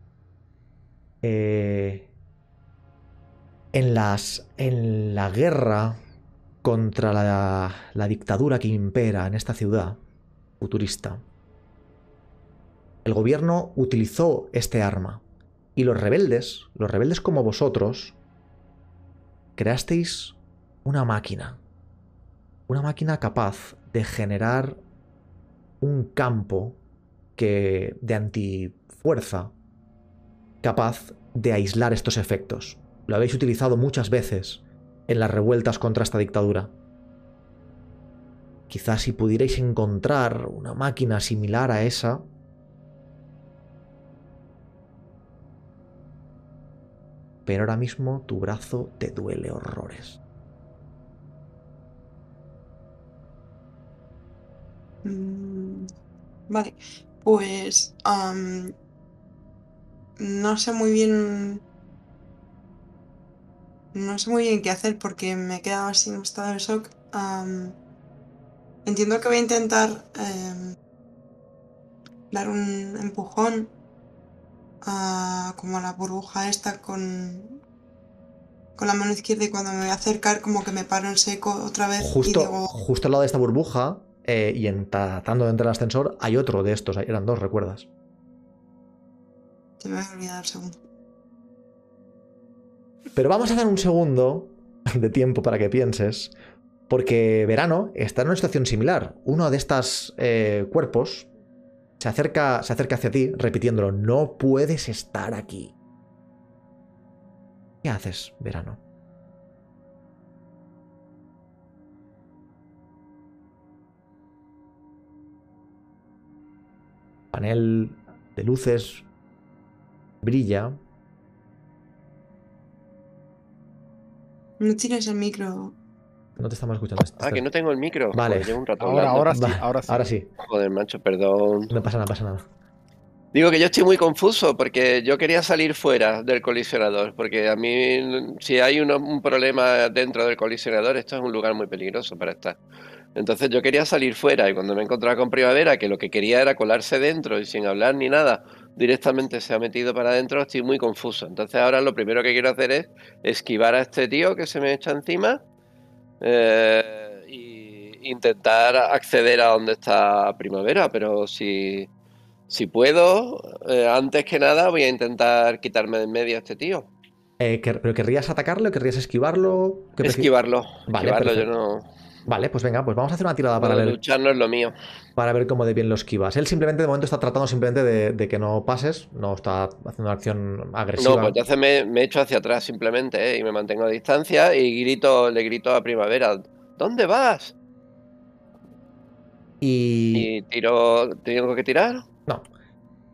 eh, en la guerra contra la, la dictadura que impera en esta ciudad futurista. El gobierno utilizó este arma y los rebeldes, los rebeldes como vosotros, creasteis una máquina una máquina capaz de generar un campo que de antifuerza capaz de aislar estos efectos. Lo habéis utilizado muchas veces en las revueltas contra esta dictadura. Quizás si pudierais encontrar una máquina similar a esa, pero ahora mismo tu brazo te duele horrores. Mm, Vale, pues no sé muy bien, no sé muy bien qué hacer porque me he quedado así en un estado de shock. Entiendo que voy a intentar em, dar un empujón a, como a la burbuja esta con, con la mano izquierda y cuando me voy a acercar como que me paro en seco otra vez y Justo, digo, justo al lado de esta burbuja eh, y en, tratando de entrar al ascensor hay otro de estos, eran dos, ¿recuerdas? Te me voy a olvidar el segundo. Pero vamos a dar un segundo de tiempo para que pienses, porque Verano está en una situación similar. Uno de estos cuerpos se acerca, se acerca hacia ti, repitiéndolo, no puedes estar aquí. ¿Qué haces, Verano? panel de luces brilla. No tires el micro. No te estamos escuchando. Ah, que no tengo el micro. Vale. Joder, llevo un rato Ahora, ahora sí, ahora sí. Ahora sí. Joder, macho, perdón. No pasa nada, pasa nada. Digo que yo estoy muy confuso porque yo quería salir fuera del colisionador, porque a mí si hay uno- un problema dentro del colisionador, esto es un lugar muy peligroso para estar. Entonces yo quería salir fuera y cuando me encontraba con Primavera, que lo que quería era colarse dentro y sin hablar ni nada, directamente se ha metido para adentro, estoy muy confuso. Entonces ahora lo primero que quiero hacer es esquivar a este tío que se me echa encima eh, y intentar acceder a donde está Primavera, pero si... Si puedo, eh, antes que nada voy a intentar quitarme de en medio a este tío. Eh, ¿Pero querrías atacarlo? ¿Querrías esquivarlo? ¿Qué prefi- Esquivarlo. Vale, esquivarlo, yo no. Vale, pues venga, pues vamos a hacer una tirada para ver, luchar no es lo mío. para ver cómo de bien lo esquivas. Él simplemente de momento está tratando simplemente de, de que no pases, no está haciendo una acción agresiva. No, pues entonces me, me echo hacia atrás simplemente ¿eh? y me mantengo a distancia y grito, le grito a Primavera, ¿dónde vas? y... Y tiro, ¿tengo que tirar? No.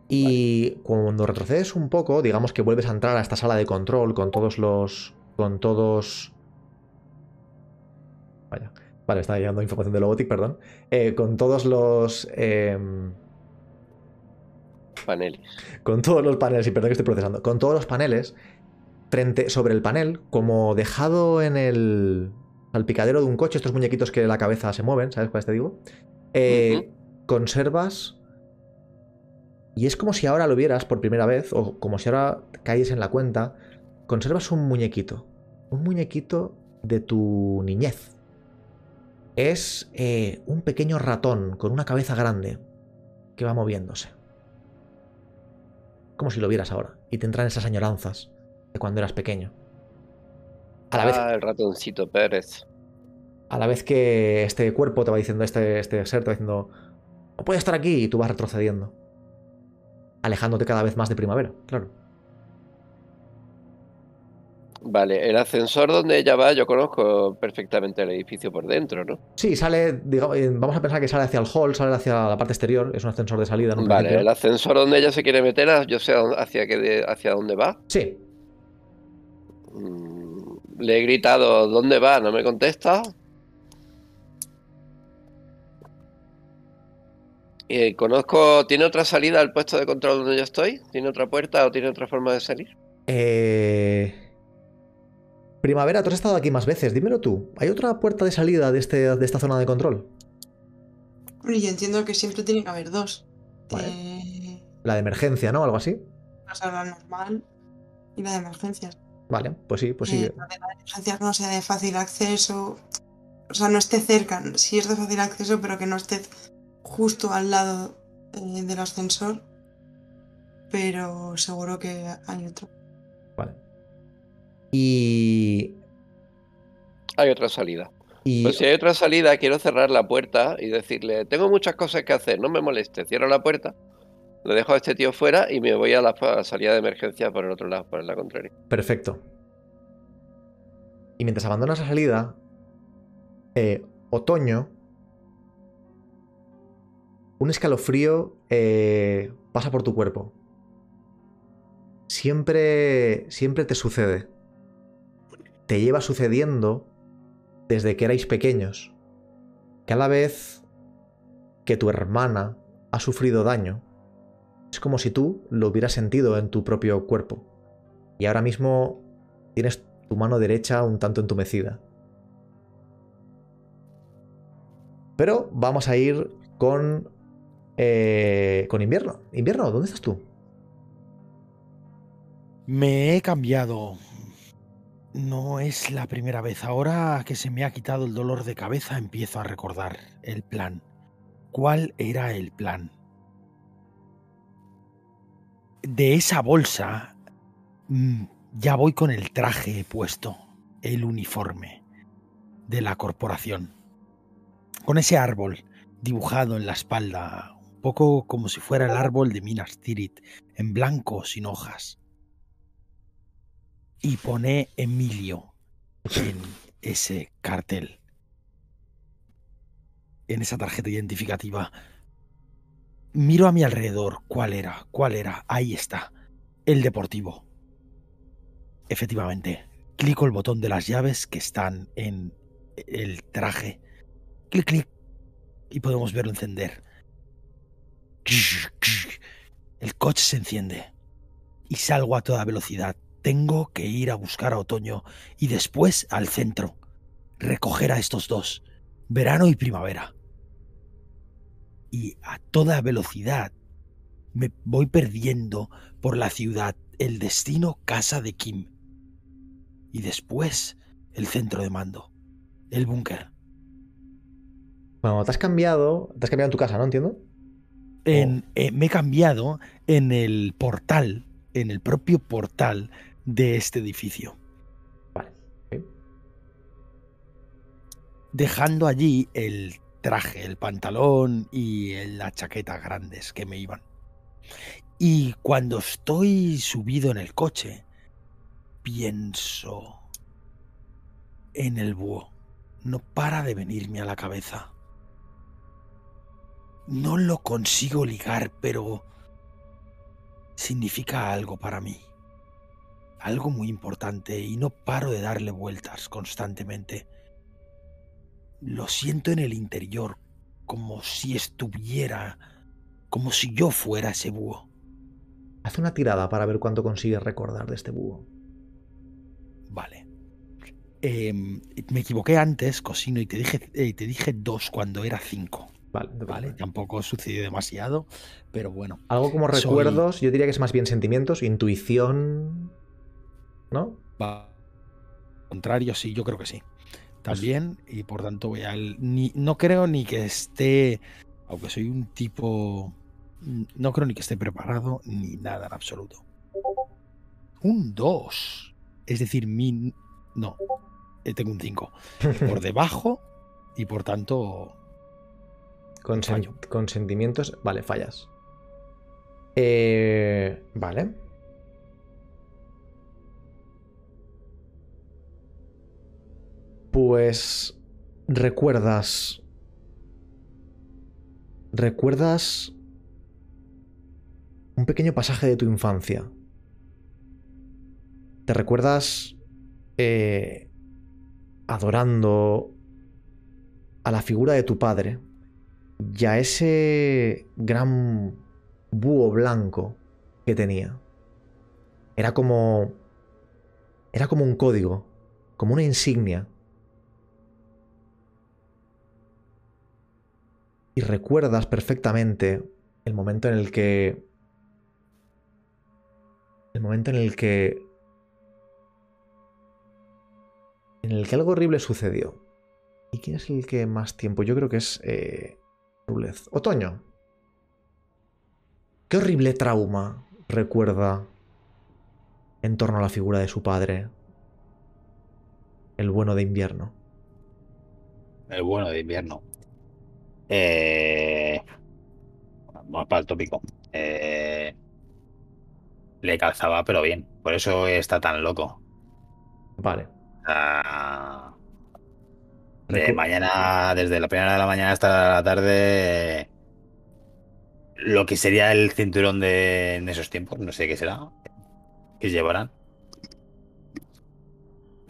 Y cuando retrocedes un poco, digamos que vuelves a entrar a esta sala de control con todos los. con todos. Vale, está llegando información de Lobotic, perdón. Eh, con todos los. em, Panelis. con todos los paneles, y perdón que estoy procesando. Con todos los paneles, frente sobre el panel, como dejado en el salpicadero de un coche, estos muñequitos que la cabeza se mueven, ¿sabes cuál te digo? Eh, Conservas. Y es como si ahora lo vieras por primera vez, o como si ahora caes en la cuenta. Conservas un muñequito. Un muñequito de tu niñez. Es eh, un pequeño ratón con una cabeza grande que va moviéndose como si lo vieras ahora. Y te entran esas añoranzas de cuando eras pequeño. A la, vez, Ah, el ratoncito Pérez. a la vez que este cuerpo te va diciendo, este, este ser te va diciendo, no puede estar aquí, y tú vas retrocediendo. Alejándote cada vez más de primavera, claro. Vale, el ascensor donde ella va, yo conozco perfectamente el edificio por dentro, ¿no? Sí, sale, digamos, eh, vamos a pensar que sale hacia el hall, sale hacia la parte exterior, es un ascensor de salida. un Vale, el ascensor donde ella se quiere meter, yo sé hacia, qué, hacia dónde va. Sí, Mm, Le he gritado, ¿dónde va? No me contesta. Eh, conozco, ¿tiene otra salida al puesto de control donde yo estoy? ¿Tiene otra puerta o tiene otra forma de salir? Eh... Primavera, tú has estado aquí más veces, dímelo tú. ¿Hay otra puerta de salida de, este, de esta zona de control? Hombre, yo entiendo que siempre tiene que haber dos. Vale. Eh, La de emergencia, ¿no? Algo así. o sea, la normal y la de emergencias. Vale, pues sí, pues sí. Eh, la de la de emergencias no sea de fácil acceso. O sea, no esté cerca. Sí es de fácil acceso, pero que no esté justo al lado eh, del ascensor. Pero seguro que hay otro. Vale. Y. Hay otra salida. y Pues si hay otra salida, quiero cerrar la puerta y decirle, tengo muchas cosas que hacer, no me moleste. Cierro la puerta, le dejo a este tío fuera y me voy a la, a la salida de emergencia por el otro lado, por la contraria. Perfecto. Y mientras abandonas la salida, eh, otoño, un escalofrío eh, pasa por tu cuerpo. Siempre, siempre te sucede. Te lleva sucediendo desde que erais pequeños. Cada vez que tu hermana ha sufrido daño, es como si tú lo hubieras sentido en tu propio cuerpo. Y ahora mismo tienes tu mano derecha un tanto entumecida. Pero vamos a ir con. eh, con invierno. Invierno, ¿dónde estás tú? Me he cambiado. No es la primera vez. Ahora que se me ha quitado el dolor de cabeza, empiezo a recordar el plan. ¿Cuál era el plan? De esa bolsa mm, ya voy con el traje puesto, el uniforme de la corporación. Con ese árbol dibujado en la espalda, un poco como si fuera el árbol de Minas Tirith, en blanco, sin hojas y pone Emilio en ese cartel, en esa tarjeta identificativa. Miro a mi alrededor. ¿Cuál era? ¿Cuál era? Ahí está. El deportivo. Efectivamente. Clico el botón de las llaves que están en el traje. Clic, clic. Y podemos verlo encender. El coche se enciende y salgo a toda velocidad. Tengo que ir a buscar a Otoño y después al centro. Recoger a estos dos, verano y primavera. Y a toda velocidad me voy perdiendo por la ciudad, el destino casa de Kim. Y después el centro de mando, el búnker. Bueno, te has cambiado. Te has cambiado en tu casa, ¿no? Entiendo. En- eh, me he cambiado en el portal, en el propio portal de este edificio. Vale. dejando allí el traje, el pantalón y la chaqueta grandes que me iban. Y cuando estoy subido en el coche, pienso en el búho. No para de venirme a la cabeza. No lo consigo ligar, pero significa algo para mí. Algo muy importante y no paro de darle vueltas constantemente. Lo siento en el interior, como si estuviera, como si yo fuera ese búho. Haz una tirada para ver cuánto consigues recordar de este búho. Vale. Em, me equivoqué antes, Cosino, y te dije, eh, te dije dos cuando era cinco. Vale, Vale, tampoco sucedió demasiado, pero bueno. Algo como Soy- recuerdos, yo diría que es más bien sentimientos, intuición. ¿No? Va. Contrario, sí, yo creo que sí. También, y por tanto voy al. Ni, no creo ni que esté. Aunque soy un tipo. No creo ni que esté preparado ni nada en absoluto. Un 2. Es decir, mi. No. eh, Tengo un 5. Por debajo y por tanto. Con, sen- Fallo. con sentimientos. Vale, fallas. Eh, vale. Pues. Recuerdas. Recuerdas. Un pequeño pasaje de tu infancia. Te recuerdas. eh, adorando a la figura de tu padre y a ese gran búho blanco que tenía. Era como. Era como un código, como una insignia. Y recuerdas perfectamente el momento en el que. El momento en el que. En el que algo horrible sucedió. ¿Y quién es el que más tiempo? Yo creo que es. Eh, Rulez. Otoño. ¿Qué horrible trauma recuerda en torno a la figura de su padre? El bueno de invierno. El bueno de invierno. Eh... Vamos para el tópico. Eh, Le calzaba, pero bien. Por eso está tan loco. Vale. Ah, De mañana, desde la primera de la mañana hasta la tarde, lo que sería el cinturón de en esos tiempos, no sé qué será, que llevarán.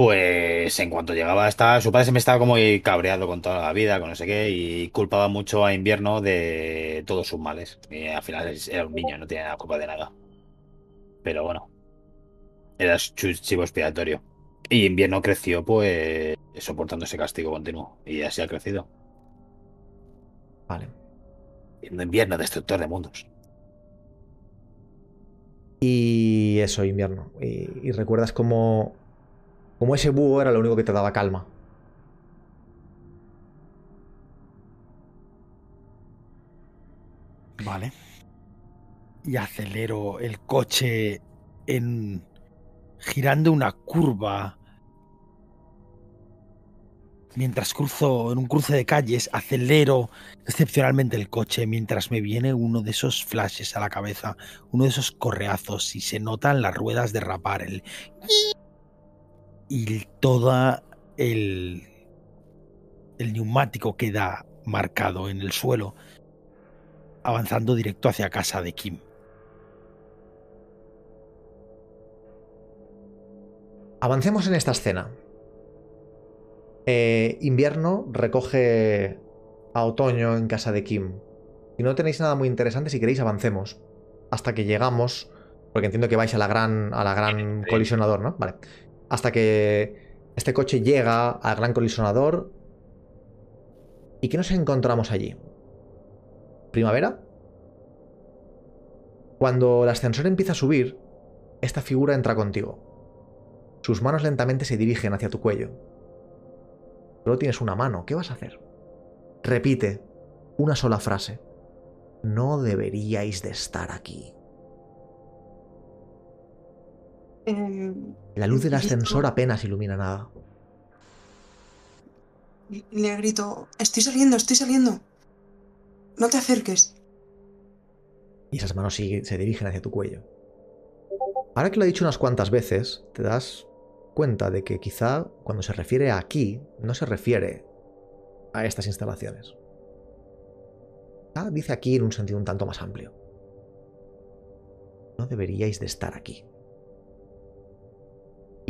Pues en cuanto llegaba hasta su padre se me estaba como cabreado con toda la vida, con no sé qué, y culpaba mucho a invierno de todos sus males. Y al final es- era un niño, no tenía la culpa de nada. Pero bueno, era su chivo expiatorio. Y invierno creció, pues, soportando ese castigo continuo. Y así ha crecido. Vale. Siendo invierno destructor de mundos. Y eso, invierno. Y, y recuerdas cómo. Cómo ese búho era lo único que te daba calma. Vale. Y acelero el coche en girando una curva. Mientras cruzo en un cruce de calles, acelero excepcionalmente el coche mientras me viene uno de esos flashes a la cabeza, uno de esos correazos y se notan las ruedas derrapar el y toda el el neumático queda marcado en el suelo avanzando directo hacia casa de Kim. Avancemos en esta escena. Eh, invierno recoge a otoño en casa de Kim. Si no tenéis nada muy interesante, si queréis, avancemos. hasta que llegamos. Porque entiendo que vais a la gran, a la gran Sí. colisionador, ¿no? Vale. Hasta que este coche llega al gran colisionador. ¿Y qué nos encontramos allí? ¿Primavera? Cuando el ascensor empieza a subir, esta figura entra contigo. Sus manos lentamente se dirigen hacia tu cuello. Solo tienes una mano, ¿qué vas a hacer? Repite una sola frase. No deberíais de estar aquí. Eh, La luz del ascensor apenas ilumina nada. le grito, estoy saliendo, estoy saliendo. No te acerques. Y esas manos se dirigen hacia tu cuello. Ahora que lo he dicho unas cuantas veces, te das cuenta de que quizá cuando se refiere a aquí, no se refiere a estas instalaciones. Ah, dice aquí en un sentido un tanto más amplio. No deberíais de estar aquí.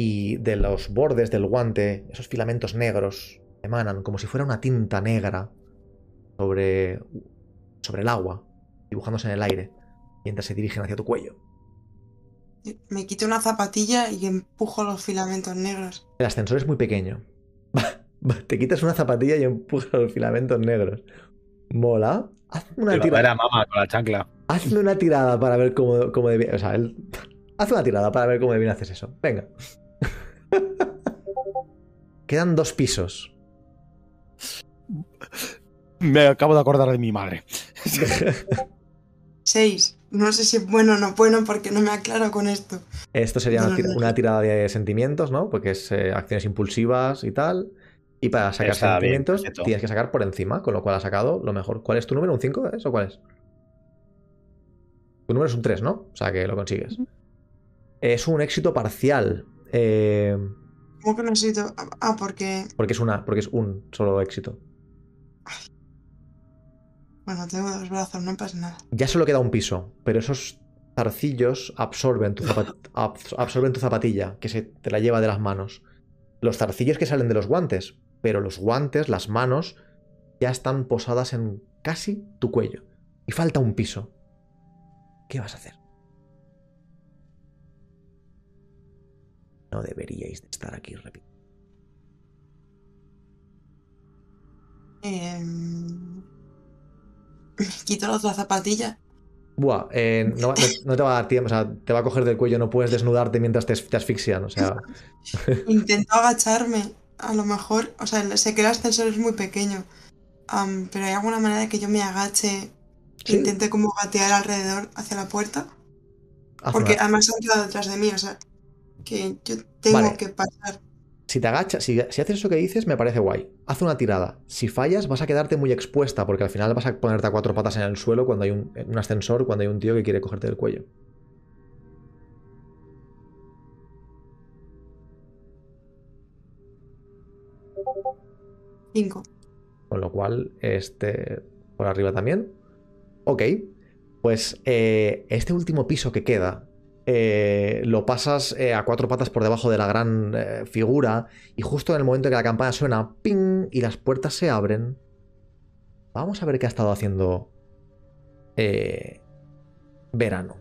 Y de los bordes del guante, esos filamentos negros emanan como si fuera una tinta negra sobre, sobre el agua, dibujándose en el aire, mientras se dirigen hacia tu cuello. Me quito una zapatilla y empujo los filamentos negros. El ascensor es muy pequeño. Te quitas una zapatilla y empujas los filamentos negros. Mola. Hazme una, tira- Era mamá con la chancla. hazme una tirada para ver cómo, cómo debi- O sea, él... Haz una tirada para ver cómo de bien haces eso. Venga. Quedan dos pisos. Me acabo de acordar de mi madre. Seis. No sé si es bueno o no bueno porque no me aclaro con esto. Esto sería una, No, no, tira- no. una tirada de sentimientos, ¿no? Porque es eh, acciones impulsivas y tal. Y para sacar Está sentimientos tienes que sacar por encima, con lo cual ha sacado lo mejor. ¿Cuál es tu número? ¿Un 5 es o cuál es? Tu número es un 3, ¿no? O sea que lo consigues. Es un éxito parcial. Eh, ¿Cómo que no necesito? Ah, porque. porque, es una, porque es un solo éxito. Bueno, tengo dos brazos, no pasa nada. Ya solo queda un piso, pero esos zarcillos absorben tu, absorben tu zapatilla, que se te la lleva de las manos. Los zarcillos que salen de los guantes, pero los guantes, las manos, ya están posadas en casi tu cuello. Y falta un piso. ¿Qué vas a hacer? No deberíais de estar aquí, repito. Eh, me quito la otra zapatilla. Buah, eh, no, te va a dar tiempo, o sea, te va a coger del cuello, no puedes desnudarte mientras te, te asfixian, o sea... Intento agacharme. A lo mejor, o sea, sé que el ascensor es muy pequeño. pero hay alguna manera de que yo me agache e Sí. intente como gatear alrededor hacia la puerta. haz Porque una- además han quedado detrás de mí, o sea, que yo tengo Vale. que pasar. Si te agachas, si, si haces eso que dices, me parece guay. Haz una tirada. Si fallas, vas a quedarte muy expuesta, porque al final vas a ponerte a cuatro patas en el suelo cuando hay un ascensor, cuando hay un tío que quiere cogerte del cuello. Cinco. Con lo cual, este. Por arriba también. Ok. Pues eh, este último piso que queda. Eh, lo pasas eh, a cuatro patas por debajo de la gran eh, figura. Y justo en el momento que la campana suena, ¡ping! Y las puertas se abren. Vamos a ver qué ha estado haciendo. verano.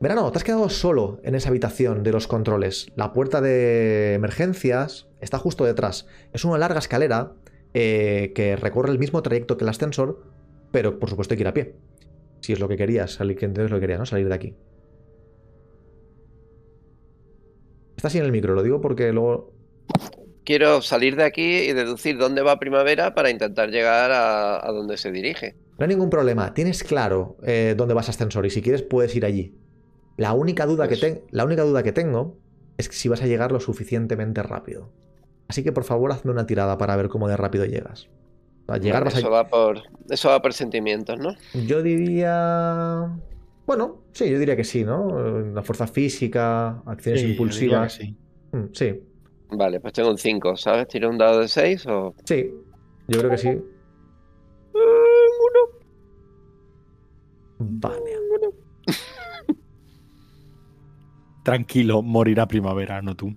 Verano, te has quedado solo en esa habitación de los controles. La puerta de emergencias está justo detrás. Es una larga escalera que recorre el mismo trayecto que el ascensor, pero por supuesto hay que ir a pie. Si es lo que querías, salir, que entonces lo que querías, ¿no? Salir de aquí. Está así en el micro, lo digo porque luego. Quiero salir de aquí y deducir dónde va primavera para intentar llegar a, a donde se dirige. No hay ningún problema. Tienes claro eh, dónde vas a ascensor y si quieres puedes ir allí. La única duda que Pues- ten- la única duda que tengo es si vas a llegar lo suficientemente rápido. Así que por favor hazme una tirada para ver cómo de rápido llegas. Llegar vas a- eso, va por, eso va por sentimientos, ¿no? Yo diría. Bueno, sí, yo diría que sí, ¿no? La fuerza física, acciones Sí, impulsivas. sí. Mm, sí, Vale, pues tengo un 5, ¿sabes? ¿Tiro un dado de 6 o...? sí, yo creo que sí. Vale. Tranquilo, morirá primavera, no tú.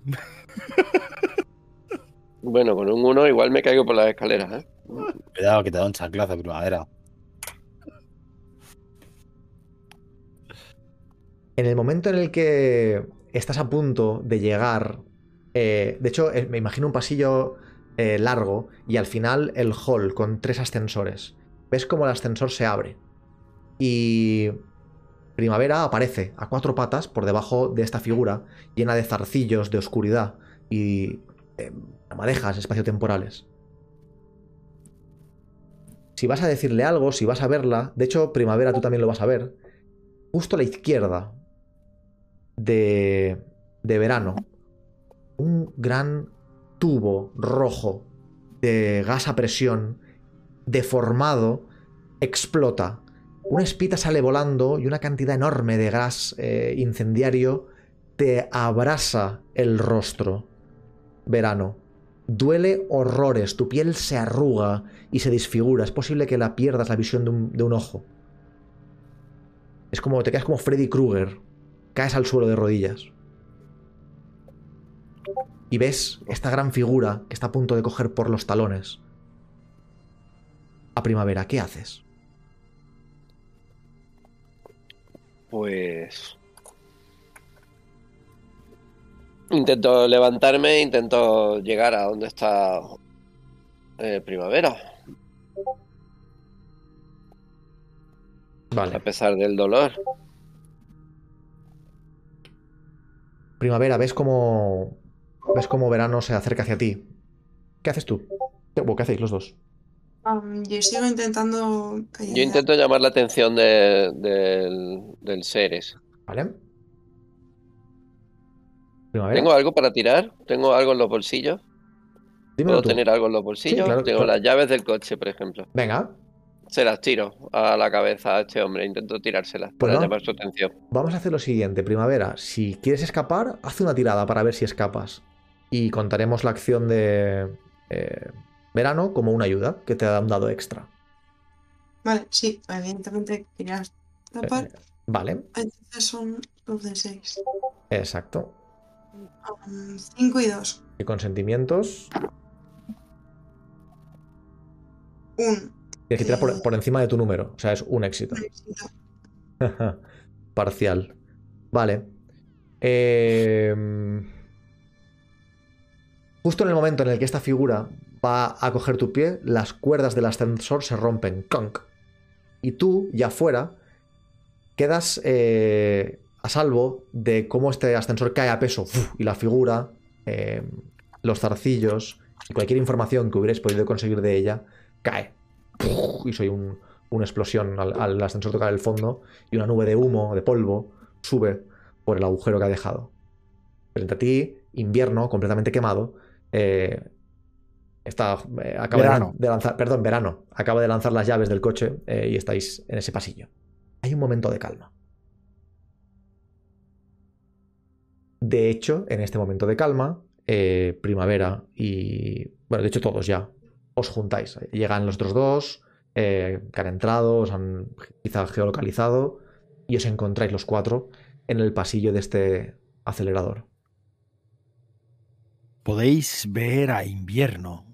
Bueno, con un 1 igual me caigo por las escaleras, ¿eh? Cuidado que te da un chanclazo de primavera. En el momento en el que estás a punto de llegar, eh, de hecho, eh, me imagino un pasillo eh, largo y al final el hall con tres ascensores. Ves como el ascensor se abre y Primavera aparece a cuatro patas por debajo de esta figura llena de zarcillos, de oscuridad y madejas espaciotemporales. Si vas a decirle algo, si vas a verla, de hecho, Primavera tú también lo vas a ver, justo a la izquierda de, de verano, un gran tubo rojo de gas a presión deformado explota. Una espita sale volando y una cantidad enorme de gas eh, incendiario te abrasa el rostro. Verano. Duele horrores, tu piel se arruga y se desfigura. Es posible que la pierdas la visión de un, de un ojo. Es como te quedas como Freddy Krueger. Caes al suelo de rodillas. Y ves esta gran figura que está a punto de coger por los talones. A primavera, ¿qué haces? Pues. Intento levantarme, intento llegar a donde está eh, Primavera, a Vale. pesar del dolor. Primavera, ves cómo. Ves cómo verano se acerca hacia ti. ¿Qué haces tú? ¿Qué, bueno, ¿qué hacéis los dos? Am, yo sigo intentando. Yo intento llamar la atención de- del, del Ceres. ¿Vale? Primavera. ¿Tengo algo para tirar? ¿Tengo algo en los bolsillos? dímelo ¿Puedo tú. tener algo en los bolsillos? claro, Tengo claro. las llaves del coche, por ejemplo. Venga, Se las tiro a la cabeza a este hombre. Intento tirárselas Pues para no. llamar su atención. vamos a hacer lo siguiente. Primavera, si quieres escapar, haz una tirada para ver si escapas. Y contaremos la acción de eh, verano como una ayuda que te han dado extra. Vale, sí, evidentemente quería tapar. Eh, vale, Entonces son los de 6. exacto. 5 y 2. Y consentimientos. 1. Tienes que tirar por, por encima de tu número. O sea, es un éxito. Parcial. Vale. Eh, Justo en el momento en el que esta figura va a coger tu pie, las cuerdas del ascensor se rompen. ¡Conk! Y tú, ya fuera, quedas eh, a salvo de cómo este ascensor cae a peso. Y la figura, eh, los zarcillos y cualquier información que hubierais podido conseguir de ella cae. Y soy un- una explosión al, al ascensor tocar el fondo y una nube de humo, de polvo, sube por el agujero que ha dejado. Frente a ti, invierno, completamente quemado. eh, está, eh, acaba de lan- Verano. de, lanzar, perdón, verano, acaba de lanzar las llaves del coche eh, y estáis en ese pasillo. Hay un momento de calma. De hecho, en este momento de calma, Primavera y. Bueno, de hecho, todos ya os juntáis. Llegan los otros dos, eh, que han entrado, os han quizá geolocalizado y os encontráis los cuatro en el pasillo de este acelerador. Podéis ver a invierno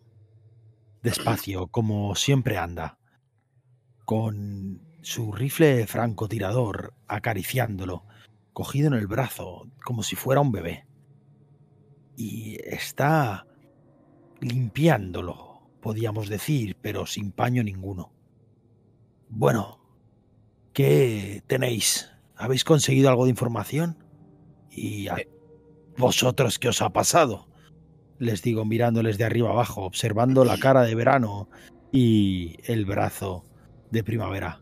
despacio, como siempre anda, con su rifle francotirador acariciándolo, cogido en el brazo, como si fuera un bebé. Y está limpiándolo, podíamos decir, pero sin paño ninguno. Bueno, ¿qué tenéis? ¿Habéis conseguido algo de información? ¿Y a vosotros qué os ha pasado? Les digo mirándoles de arriba abajo, observando la cara de verano y el brazo de primavera.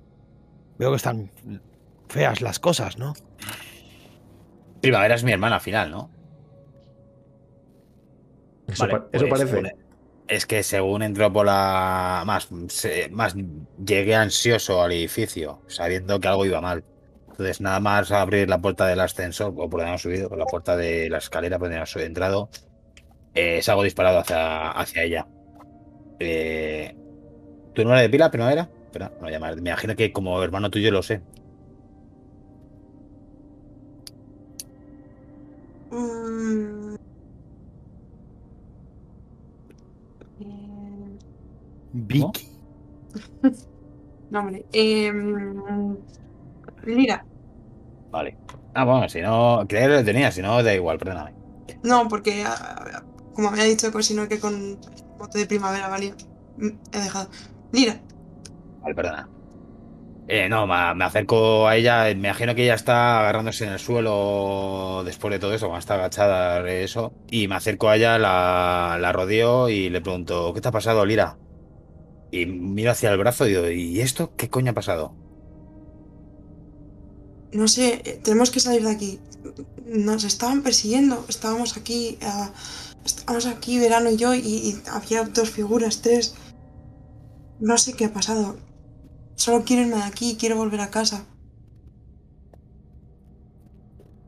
Veo que están feas las cosas, ¿no? Primavera es mi hermana al final, ¿no? Eso, Vale, pa- eso pues, parece. bueno, Es que según entró por la. Más, más llegué ansioso al edificio, sabiendo que algo iba mal. Entonces, nada más abrir la puerta del ascensor, o por hemos subido, la puerta de la escalera por donde hemos entrado, eh, salgo disparado hacia, hacia ella. Eh, ¿Tu número de pila, primavera? Espera, no voy a llamar. Me imagino que como hermano tuyo lo sé. Vicky. no, hombre. em, Lira. Vale. Ah, bueno, si no. Creía que lo tenía, si no, da igual, perdóname. No, porque ah, como había dicho Cosino que con moto de primavera valía, mm, he dejado. Lira, Vale, perdona. Eh, no, me acerco a ella. Me imagino que ella está agarrándose en el suelo después de todo eso, cuando está agachada, eso. Y me acerco a ella, la, la rodeo y le pregunto: ¿Qué te ha pasado, Lira? Y miro hacia el brazo y digo: ¿Y esto qué coño ha pasado? no sé, eh, tenemos que salir de aquí. Nos estaban persiguiendo, estábamos aquí, ah, estábamos aquí, Verano y yo, y, y había dos figuras, tres. No sé qué ha pasado. Solo quiero irme de aquí, quiero volver a casa.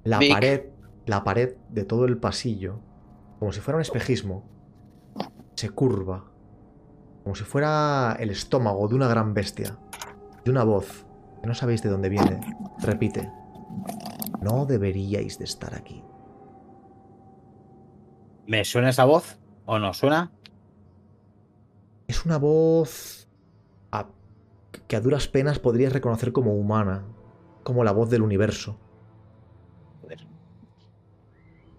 La Vic. pared, la pared de todo el pasillo, como si fuera un espejismo, se curva, como si fuera el estómago de una gran bestia. Y una voz, que no sabéis de dónde viene, repite, no deberíais de estar aquí. ¿Me suena esa voz? ¿O no suena? Es una voz a- que a duras penas podrías reconocer como humana, como la voz del universo. Joder.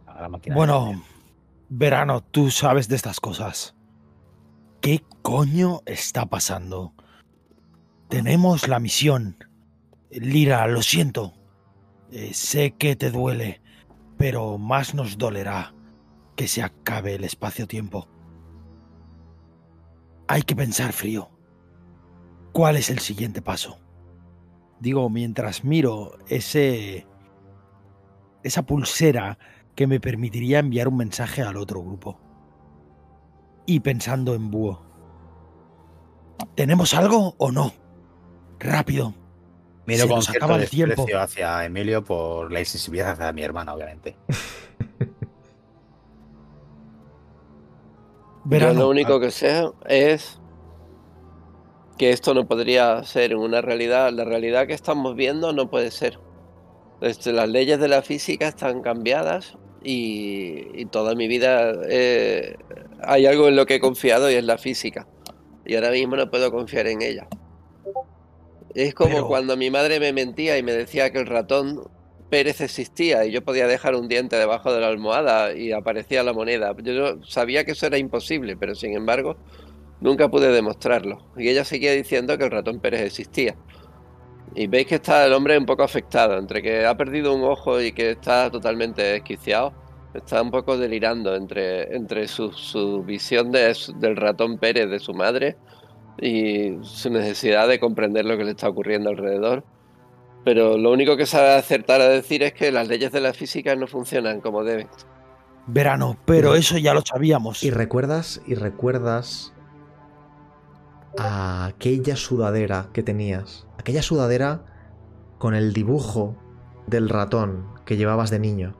La. Bueno, verano, tú sabes de estas cosas. ¿Qué coño está pasando? Tenemos la misión. Lira, lo siento. Eh, sé que te duele, pero más nos dolerá que se acabe el espacio-tiempo. Hay que pensar frío. ¿Cuál es el siguiente paso? Digo, mientras miro ese... esa pulsera que me permitiría enviar un mensaje al otro grupo. Y pensando en Búho. ¿Tenemos algo o no? Rápido. Miro se con nos cierto acaba el tiempo. hacia Emilio por la insensibilidad hacia mi hermana, obviamente. Verano. Yo lo único que sé es que esto no podría ser una realidad. La realidad que estamos viendo no puede ser. Las leyes de la física están cambiadas y, y toda mi vida eh, hay algo en lo que he confiado y es la física. Y ahora mismo no puedo confiar en ella. Es como Pero- cuando mi madre me mentía y me decía que el ratón Pérez existía y yo podía dejar un diente debajo de la almohada y aparecía la moneda. Yo sabía que eso era imposible, pero sin embargo nunca pude demostrarlo. Y ella seguía diciendo que el ratón Pérez existía. Y veis que está el hombre un poco afectado, entre que ha perdido un ojo y que está totalmente desquiciado. Está un poco delirando entre, entre su, su visión de del ratón Pérez de su madre y su necesidad de comprender lo que le está ocurriendo alrededor. Pero lo único que sabe acertar a decir es que las leyes de la física no funcionan como deben. Verano, pero eso ya lo sabíamos. Y recuerdas, y recuerdas a aquella sudadera que tenías. Aquella sudadera con el dibujo del ratón que llevabas de niño.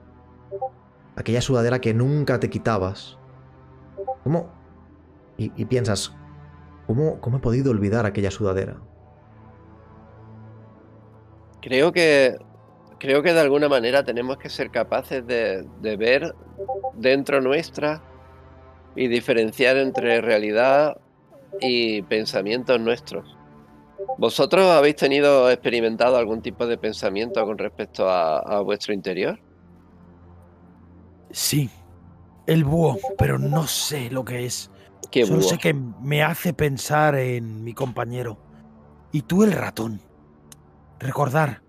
Aquella sudadera que nunca te quitabas. ¿Cómo? Y, piensas, ¿cómo, ¿cómo he podido olvidar aquella sudadera? Creo que, creo que de alguna manera tenemos que ser capaces de ver dentro nuestra y diferenciar entre realidad y pensamientos nuestros. ¿Vosotros habéis tenido experimentado algún tipo de pensamiento con respecto a, a vuestro interior? Sí, el búho, pero no sé lo que es. Qué Solo búho. sé que me hace pensar en mi compañero. Y tú el ratón. Recordar,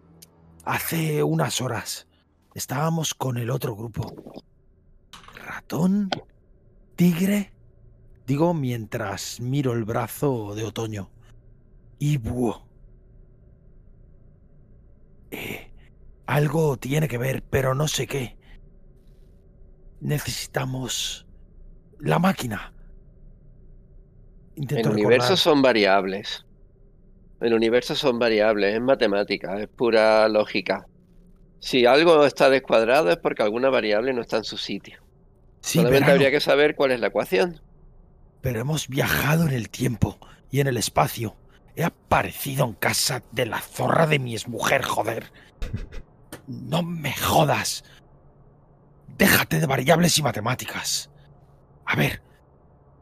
hace unas horas estábamos con el otro grupo. ¿Ratón? ¿Tigre? Digo mientras miro el brazo de otoño. Y búho. Eh, algo tiene que ver, pero no sé qué. Necesitamos la máquina. Intento El universo son variables. El universo son variables, es matemática, es pura lógica. Si algo está descuadrado es porque alguna variable no está en su sitio. Sí, Solamente habría que saber cuál es la ecuación. pero hemos viajado en el tiempo y en el espacio. He aparecido en casa de la zorra de mi exmujer, joder. No me jodas. Déjate de variables y matemáticas. A ver,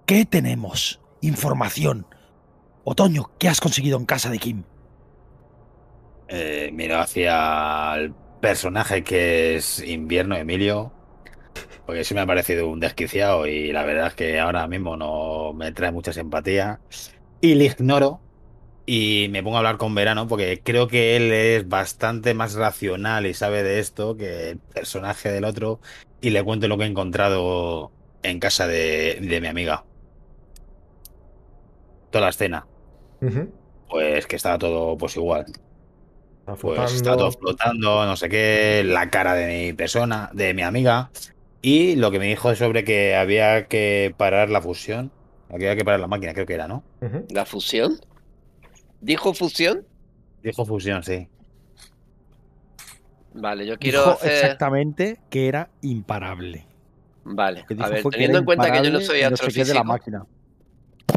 ¿qué tenemos? Información. Otoño, ¿qué has conseguido en casa de Kim? Eh, miro hacia el personaje que es Invierno Emilio, porque sí me ha parecido un desquiciado y la verdad es que ahora mismo no me trae mucha simpatía. Y le ignoro y me pongo a hablar con Verano porque creo que él es bastante más racional y sabe de esto que el personaje del otro y le cuento lo que he encontrado en casa de, de mi amiga. Toda la escena. Pues que estaba todo pues igual. Está Pues flotando. está todo flotando, no sé qué, la cara de mi persona, de mi amiga. Y lo que me dijo sobre que había que parar la fusión. Que había que parar la máquina, creo que era, ¿no? ¿La fusión? ¿Dijo fusión? Dijo fusión, sí. Vale, yo quiero Dijo hacer. exactamente que era imparable. Vale, a ver, teniendo en cuenta que yo no soy de la astrofísico, máquina.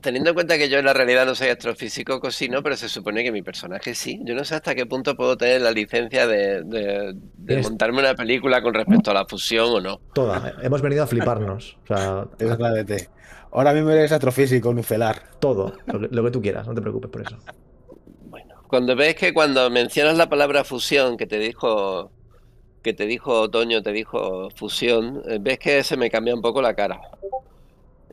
teniendo en cuenta que yo en la realidad no soy astrofísico, cocino, pero se supone que mi personaje sí. Yo no sé hasta qué punto puedo tener la licencia de, de- de montarme una película con respecto a la fusión o no. Toda. Hemos venido a fliparnos. O sea, Exactamente. Ahora mismo eres astrofísico nucelar. todo. Lo que, lo que tú quieras, no te preocupes por eso. Cuando ves que cuando mencionas la palabra fusión, que te dijo que te dijo Otoño, te dijo fusión, eh, ves que se me cambia un poco la cara.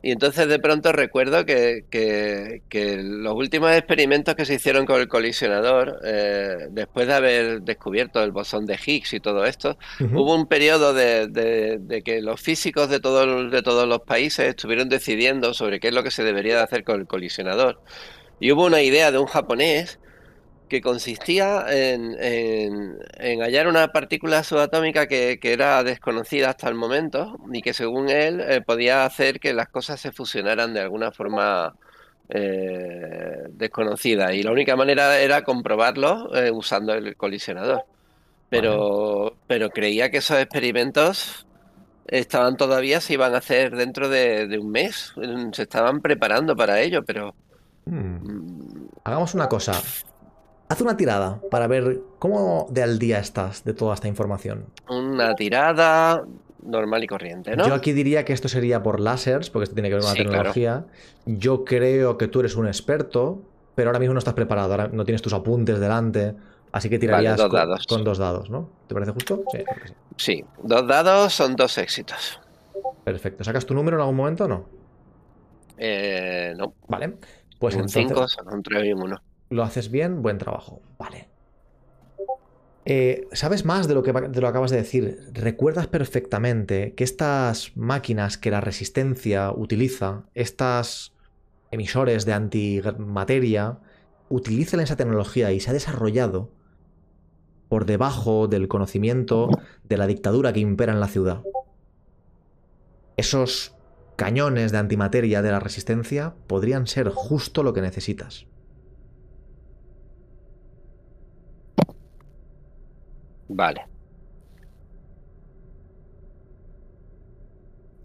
Y entonces de pronto recuerdo que, que- que los últimos experimentos que se hicieron con el colisionador, eh, después de haber descubierto el bosón de Higgs y todo esto. Hubo un periodo de, de- de que los físicos de, todos de todos los países estuvieron decidiendo sobre qué es lo que se debería de hacer con el colisionador. Y hubo una idea de un japonés que consistía en, en- en hallar una partícula subatómica que, que era desconocida hasta el momento y que según él eh, podía hacer que las cosas se fusionaran de alguna forma eh, desconocida. Y la única manera era comprobarlo eh, usando el colisionador. Pero, pero creía que esos experimentos estaban todavía, se iban a hacer dentro de, de un mes. Se estaban preparando para ello, pero Hmm. mm, Hagamos una cosa. Haz una tirada para ver cómo de al día estás de toda esta información. una tirada normal y corriente, ¿no? Yo aquí diría que esto sería por lásers, porque esto tiene que ver con Sí, la tecnología. Yo creo que tú eres un experto, pero ahora mismo no estás preparado, ahora no tienes tus apuntes delante, así que tirarías dos con, dados. con dos dados, ¿no? ¿Te parece justo? Sí, creo que sí. Sí, dos dados son dos éxitos. Perfecto. ¿Sacas tu número en algún momento o no? Eh, no, Vale. Pues un entonces 5 son un 3 y un 1. Lo haces bien, buen trabajo. Vale. Eh, ¿Sabes más de lo que de lo acabas de decir? ¿Recuerdas perfectamente que estas máquinas que la resistencia utiliza, estas emisores de antimateria, utilizan esa tecnología y se ha desarrollado por debajo del conocimiento de la dictadura que impera en la ciudad? Esos cañones de antimateria de la resistencia podrían ser justo lo que necesitas. Vale.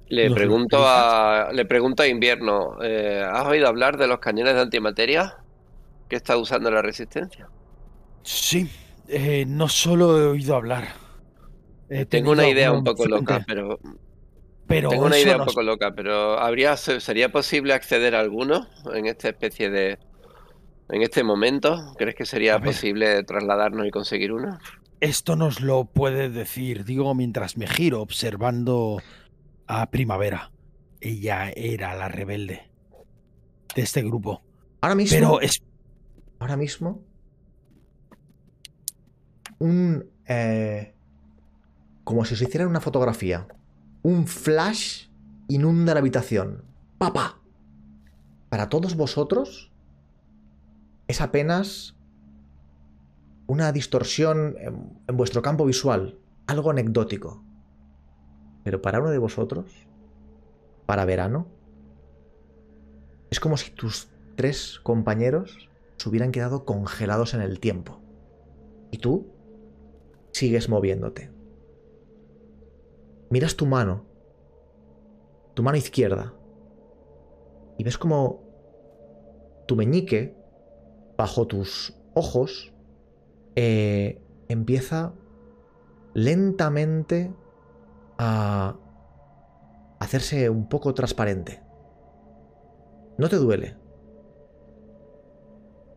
Le ¿Los pregunto a, le pregunto a Invierno, eh, ¿has oído hablar de los cañones de antimateria que está usando la resistencia? Sí, eh, no solo he oído hablar. He Tengo una idea un poco loca, pero Pero tengo una idea no un poco loca, pero habría se- sería posible acceder a alguno en esta especie de en este momento. ¿Crees que sería posible trasladarnos y conseguir uno? Esto nos lo puede decir, digo, mientras me giro observando a Primavera. Ella era la rebelde de este grupo. Ahora mismo, Pero es ahora mismo, un eh, como si os hiciera una fotografía, un flash inunda la habitación. ¡Papá! Para todos vosotros es apenas una distorsión en, en vuestro campo visual, algo anecdótico. Pero para uno de vosotros, para verano, es como si tus tres compañeros se hubieran quedado congelados en el tiempo. Y tú sigues moviéndote. Miras tu mano, tu mano izquierda, y ves como tu meñique, bajo tus ojos, eh, empieza lentamente a hacerse un poco transparente. No te duele.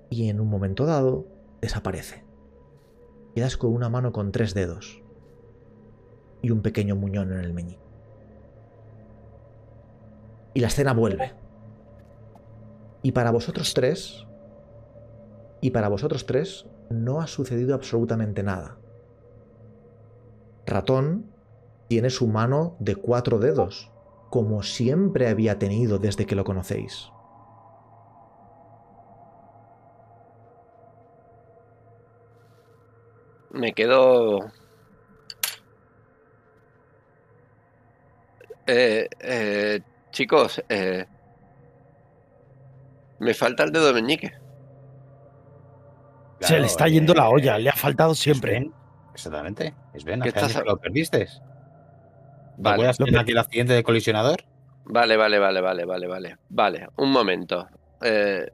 Y en un momento dado desaparece. quedas con una mano con tres dedos y un pequeño muñón en el meñique. Y la escena vuelve. Y para vosotros tres, y para vosotros tres, no ha sucedido absolutamente nada. Ratón tiene su mano de cuatro dedos, como siempre había tenido desde que lo conocéis. Me quedo. Eh, eh, chicos, eh, me falta el dedo meñique. Se le está yendo la olla, le ha faltado siempre. Es Ben, Exactamente. Es Ben, ¿Qué estás- lo perdiste. Vale, ¿Recuerdas lo en per- aquel accidente de colisionador? Vale, vale, vale, vale, vale, vale. Vale, un momento. Eh,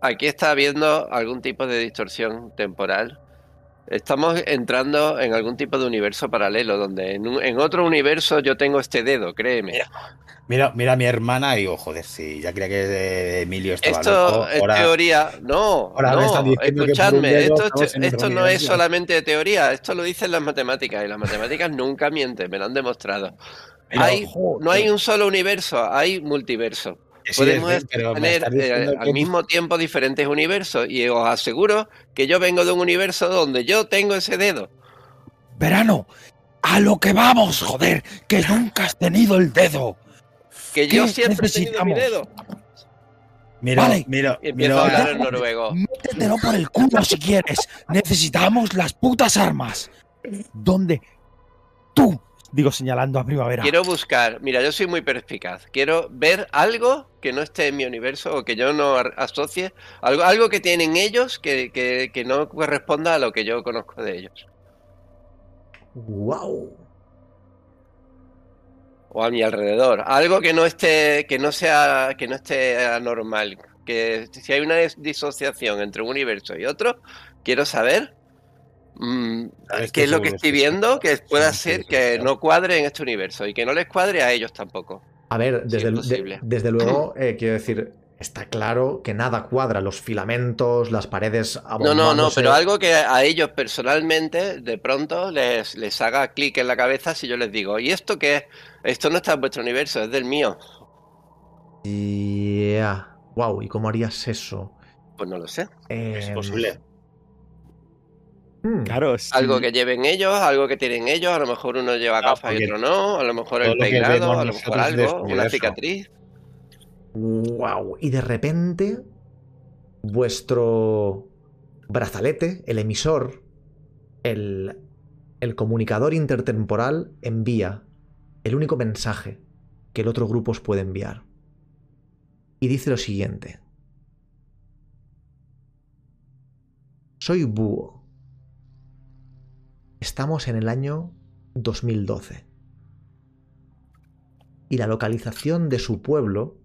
aquí está habiendo algún tipo de distorsión temporal. Estamos entrando en algún tipo de universo paralelo, donde en, un- en otro universo yo tengo este dedo, créeme. Mira, Mira, mira a mi hermana y digo, joder, si ya creía que Emilio estaba Esto loco. es ahora- teoría. No, no, escuchadme. Esto, esto no es solamente teoría, esto lo dicen las matemáticas y las matemáticas nunca mienten, me lo han demostrado. Hay- no hay un solo universo, hay multiverso. Que sí, Podemos es Ben, pero tener eh, al que- mismo tiempo diferentes universos y os aseguro que yo vengo de un universo donde yo tengo ese dedo. Verano, a lo que vamos, joder, que nunca has tenido el dedo. Que yo ¿Qué siempre he tenido mi dedo. Mira, Vale. mira, mira a hablar en noruego. Métetelo por el culo si quieres. Necesitamos las putas armas. ¿Dónde? Tú, digo señalando a primavera. Quiero buscar, mira, yo soy muy perspicaz. Quiero ver algo que no esté en mi universo o que yo no asocie, algo, algo que tienen ellos que, que- que no corresponda a lo que yo conozco de ellos. ¡Wow! O a mi alrededor. Algo que no esté, que no sea, que no esté anormal. Que si hay una disociación entre un universo y otro, quiero saber mm, qué que es lo que estoy viendo que pueda Sí, ser sí, que sí. no cuadre en este universo y que no les cuadre a ellos tampoco. A ver, desde, es de- desde luego, eh, quiero decir, está claro que nada cuadra. Los filamentos, las paredes No, no, no, pero algo que a ellos personalmente de pronto les, les haga clic en la cabeza si yo les digo, ¿y esto qué es? Esto no está en vuestro universo, es del mío. Ya. Wow, ¿y cómo harías eso? Pues no lo sé. Es Em, posible. Hmm, Claro, sí. Algo que lleven ellos, algo que tienen ellos, a lo mejor uno lleva No, gafas y otro no, a lo mejor el peinado, a lo mejor algo, una cicatriz. Wow. Y de repente, vuestro brazalete, el emisor, el, el comunicador intertemporal envía el único mensaje que el otro grupo os puede enviar. Y dice lo siguiente. Soy Búho. Estamos en el año 2012. Y la localización de su pueblo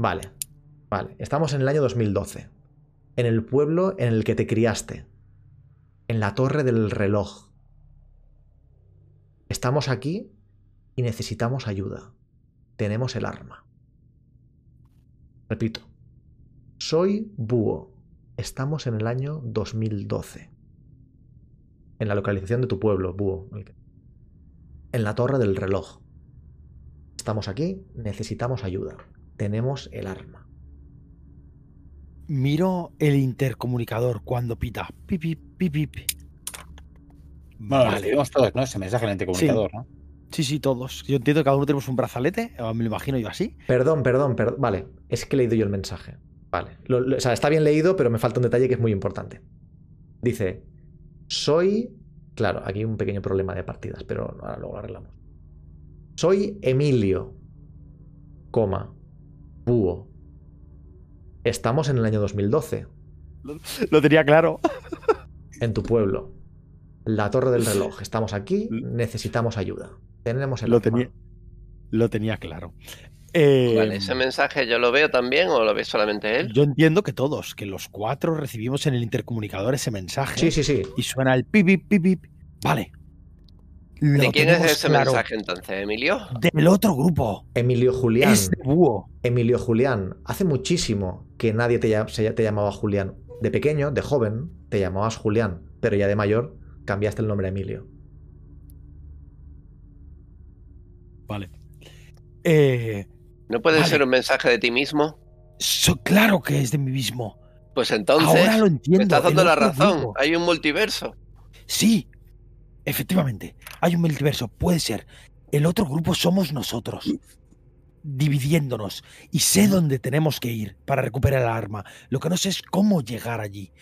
Vale, vale. Estamos en el año 2012. En el pueblo en el que te criaste. En la torre del reloj. Estamos aquí y necesitamos ayuda. Tenemos el arma. Repito. Soy Búho. Estamos en el año 2012. En la localización de tu pueblo, Búho. En la torre del reloj. Estamos aquí, necesitamos ayuda tenemos el arma. Miro el intercomunicador cuando pita. Pip, pip, pip, pip. Bueno, Vale. recibimos todos, ¿no? Ese mensaje en el intercomunicador, ¿no? Sí, sí, todos. Yo entiendo que cada uno tenemos un brazalete, me lo imagino yo así. Perdón, perdón, perdón. Vale, es que he leído yo el mensaje. Vale. Lo- lo- o sea, está bien leído, pero me falta un detalle que es muy importante. Dice, soy... Claro, aquí hay un pequeño problema de partidas, pero ahora luego lo arreglamos. Soy Emilio, coma, búho. Estamos en el año 2012, Lo tenía claro. en tu pueblo. La torre del reloj. Estamos aquí, necesitamos ayuda. Tenemos el Lo tenía, lo tenía claro. Eh, Vale, ese mensaje yo lo veo también o lo ve solamente él. Yo entiendo que todos, que los cuatro recibimos en el intercomunicador ese mensaje. Sí, sí, sí. Y suena el pip, pip, pip, pip. Vale. Lo ¿De quién es ese claro. mensaje entonces, Emilio? Del otro grupo. Emilio Julián. Es de búho. Emilio Julián. Hace muchísimo que nadie te, llam- se- te llamaba Julián. De pequeño, de joven, te llamabas Julián. Pero ya de mayor, cambiaste el nombre a Emilio. Vale. Eh, ¿No puede Vale. ser un mensaje de ti mismo? so- claro que es de mí mismo. Pues entonces, Ahora lo entiendo. me estás dando la razón. Hay un multiverso. Sí, efectivamente. Hay un multiverso. Puede ser. El otro grupo somos nosotros. Dividiéndonos. Y sé dónde tenemos que ir para recuperar el arma. Lo que no sé es cómo llegar allí.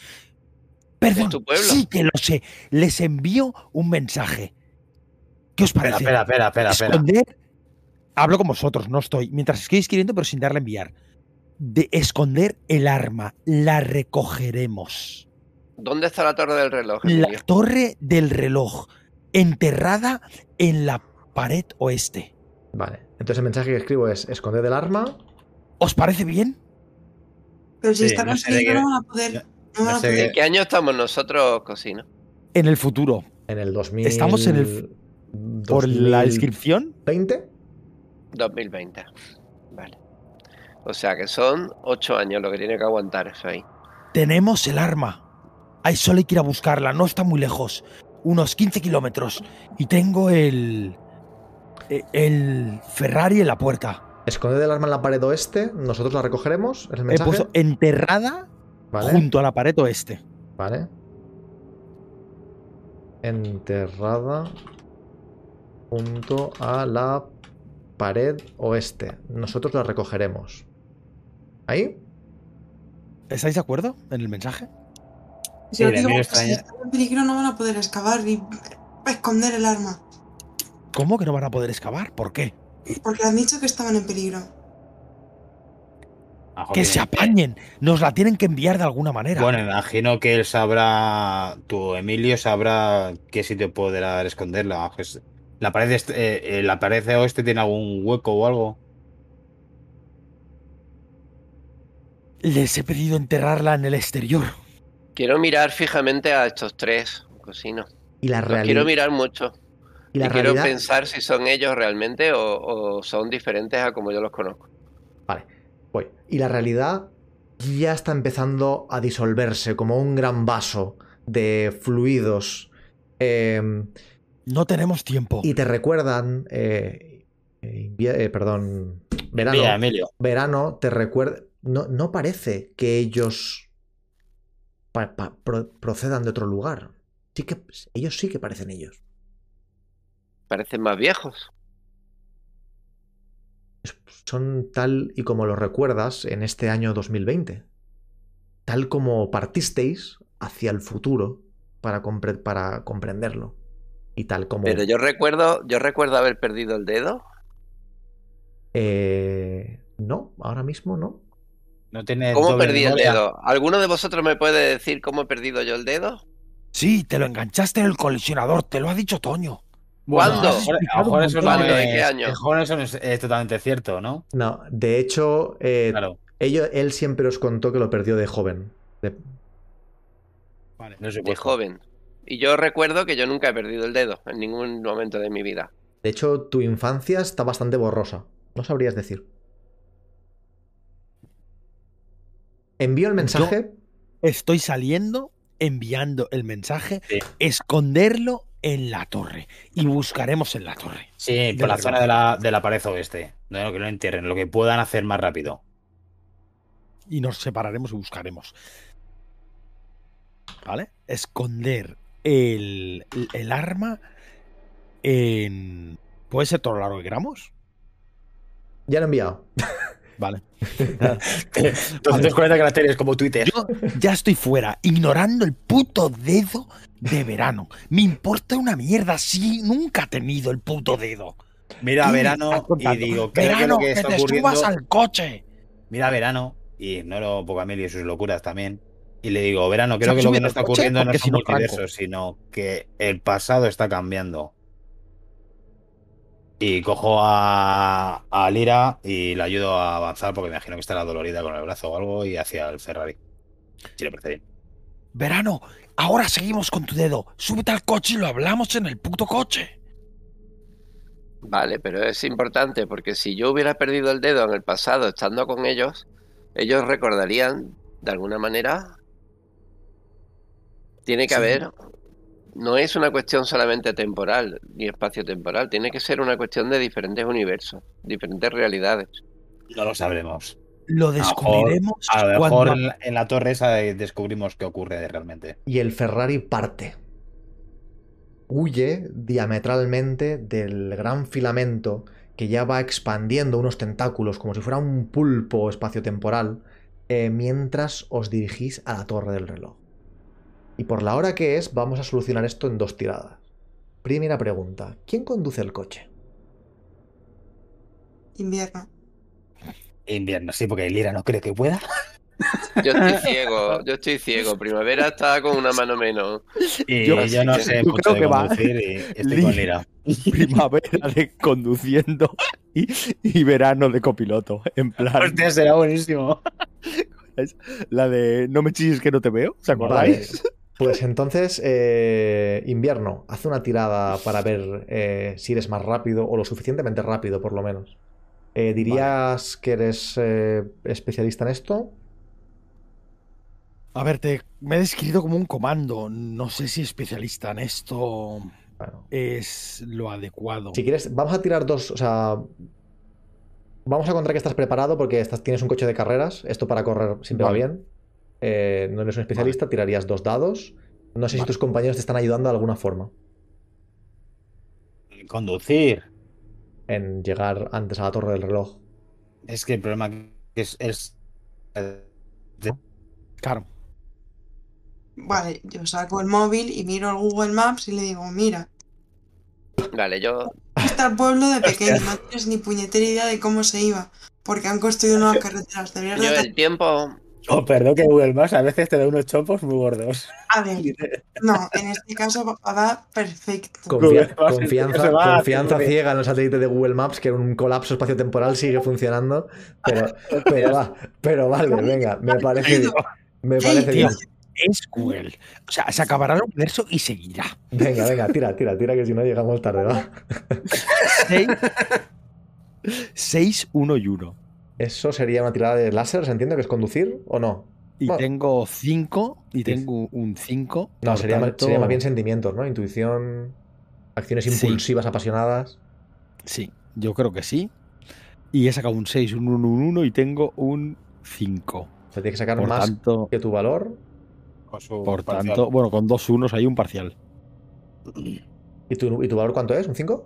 Perdón, tu pueblo? sí que lo sé. Les envío un mensaje. ¿Qué os parece? espera, espera, espera, espera. Esconder. Hablo con vosotros, no estoy. Mientras estoy escribiendo, pero sin darle a enviar. De esconder el arma. La recogeremos. ¿Dónde está la torre del reloj, La torre del reloj. Enterrada en la pared oeste. Vale. Entonces el mensaje que escribo es esconder el arma. ¿Os parece bien? Pero si Sí, están no sé no van a poder. no- No van no a sé poder. ¿En qué año estamos nosotros, Cocina? En el futuro. En el 2000. Estamos en el- Por la descripción. 20. 2020. Vale. O sea que son ocho años lo que tiene que aguantar eso ahí. Tenemos el arma. Hay solo hay que ir a buscarla. No está muy lejos. Unos 15 kilómetros. Y tengo el. e- El Ferrari en la puerta. Esconder el arma en la pared oeste. Nosotros la recogeremos. Es el He puesto enterrada Vale. junto a la pared oeste. Vale. Enterrada junto a la pared oeste. Nosotros la recogeremos. ¿Ahí? ¿Estáis de acuerdo en el mensaje? Sí, digo Emilio que si están en peligro no van a poder excavar y esconder el arma. ¿Cómo que no van a poder excavar? ¿Por qué? Porque han dicho que estaban en peligro. Ah, Que se apañen. Nos la tienen que enviar de alguna manera. Bueno, imagino que él sabrá, tu Emilio sabrá qué sitio podrá esconderla. La pared, este- eh, eh, la pared oeste tiene algún hueco o algo. Les he pedido enterrarla en el exterior. Quiero mirar fijamente a estos tres, Cocina. Y la realidad. quiero mirar mucho. Y Y, la quiero realidad. pensar si son ellos realmente o, o son diferentes a como yo los conozco. Vale, voy. Y la realidad ya está empezando a disolverse como un gran vaso de fluidos. eh, No tenemos tiempo. y te recuerdan. eh, eh, eh, perdón. Verano. Mira, Emilio. Verano te recuerda. No, no parece que ellos pa- pa- pro- procedan de otro lugar. Sí que, ellos sí que parecen ellos. Parecen más viejos. Son tal y como los recuerdas en este año 2020. Tal como partisteis hacia el futuro para, compre- para comprenderlo. Y tal como... Pero yo recuerdo, yo recuerdo haber perdido el dedo. Eh, no, ahora mismo no. No tiene ¿Cómo perdí el dedo? ¿Alguno de vosotros me puede decir cómo he perdido yo el dedo? Sí, te lo enganchaste en el colisionador. Te lo ha dicho Toño. ¿Cuándo? a. ¿De es- qué año? mejor eso no es, es totalmente cierto, ¿no? No, de hecho, eh, Claro. ello- él siempre os contó que lo perdió de joven. De- Vale, no De joven. Y yo recuerdo que yo nunca he perdido el dedo en ningún momento de mi vida. de hecho, tu infancia está bastante borrosa. No sabrías decir. Envío el mensaje. Estoy saliendo, enviando el mensaje, Sí. esconderlo en la torre. Y buscaremos en la torre. Sí, De por la zona de la, de la pared oeste. No, que lo entierren, lo que puedan hacer más rápido. Y nos separaremos y buscaremos. ¿Vale? Esconder el, el arma en... ¿Puede ser todo lo largo que queramos? Ya lo he enviado. Vale. 240 caracteres como Twitter. Yo ya estoy fuera, ignorando el puto dedo de verano. Me importa una mierda si nunca he tenido el puto dedo. Mira ¿Qué me verano y digo, creo que verano, lo que te ocurriendo. subas al coche. Mira verano y ignoro poco a Emilio y sus locuras también. Y le digo, verano, ¿Se creo que lo que subido no al está ocurriendo no es un multiverso, sino que el pasado está cambiando. Y cojo a, a Lira y la ayudo a avanzar porque me imagino que estará dolorida con el brazo o algo y hacia el Ferrari. Si le parece bien. Verano, ahora seguimos con tu dedo. Súbete al coche y lo hablamos en el puto coche. Vale, pero es importante porque si yo hubiera perdido el dedo en el pasado estando con ellos, ellos recordarían de alguna manera. Tiene que Sí. haber. No es una cuestión solamente temporal ni espacio-temporal, tiene que ser una cuestión de diferentes universos, diferentes realidades. No lo sabremos. Lo A lo mejor- descubriremos A lo mejor cuando... en la, en la torre esa descubrimos qué ocurre realmente. Y el Ferrari parte. Huye diametralmente del gran filamento que ya va expandiendo unos tentáculos como si fuera un pulpo espaciotemporal eh, mientras os dirigís a la torre del reloj. Y por la hora que es, vamos a solucionar esto en dos tiradas. Primera pregunta, ¿quién conduce el coche? Invierno. Invierno, sí, porque Lira no cree que pueda. Yo estoy ciego, yo estoy ciego. Primavera está con una mano menos. Y Yo- yo, no yo sé creo mucho de que va. conducir y estoy con Lira. primavera de conduciendo y, y verano de copiloto. En plan, Hostia, será buenísimo. la de no me chilles que no te veo, ¿os acordáis? Pues entonces, eh, invierno, haz una tirada para ver eh, si eres más rápido o lo suficientemente rápido, por lo menos. Eh, ¿Dirías que eres eh, especialista en esto? A ver, te, me he descrito como un comando. No sé si especialista en esto Bueno, es lo adecuado. si quieres, vamos a tirar dos, o sea, vamos a contar que estás preparado porque estás, tienes un coche de carreras, esto para correr siempre Vale. va bien. Eh, no eres un especialista, tirarías dos dados. No sé si tus compañeros te están ayudando de alguna forma Conducir. en llegar antes a la torre del reloj. Es que el problema es. es Claro. Vale, yo saco el móvil y miro el Google Maps y le digo, mira, Vale, yo. está el pueblo de pequeño, no tienes ni puñetera idea de cómo se iba, porque han construido nuevas carreteras. Deberías Yo de... el tiempo. Oh, perdón que Google Maps a veces te da unos chopos muy gordos. A ver, no, en este caso va- perfecto. Confia- confianza va ciega en el satélite de Google Maps que un colapso espaciotemporal sigue funcionando. Pero, pero, va, pero vale, venga, me parece bien. Me parece bien. Es Google. O sea, se acabará el universo y seguirá. Venga, venga, tira, tira, tira, que si no llegamos tarde, va. 6, 1 y 1. Eso sería una tirada de láser, ¿se entiende que es conducir o no? Y Bueno. tengo 5 y tengo un 5. No, sería, más- sería más bien sentimientos, ¿no? Intuición, acciones Sí. impulsivas apasionadas. Sí, yo creo que sí. Y he sacado un 6, un 1, un 1 y tengo un 5. O sea, tienes que sacar Por más tanto, que tu valor. Con su por parcial. tanto, bueno, con dos unos hay un parcial. ¿Y tu, y tu valor cuánto es? ¿Un 5?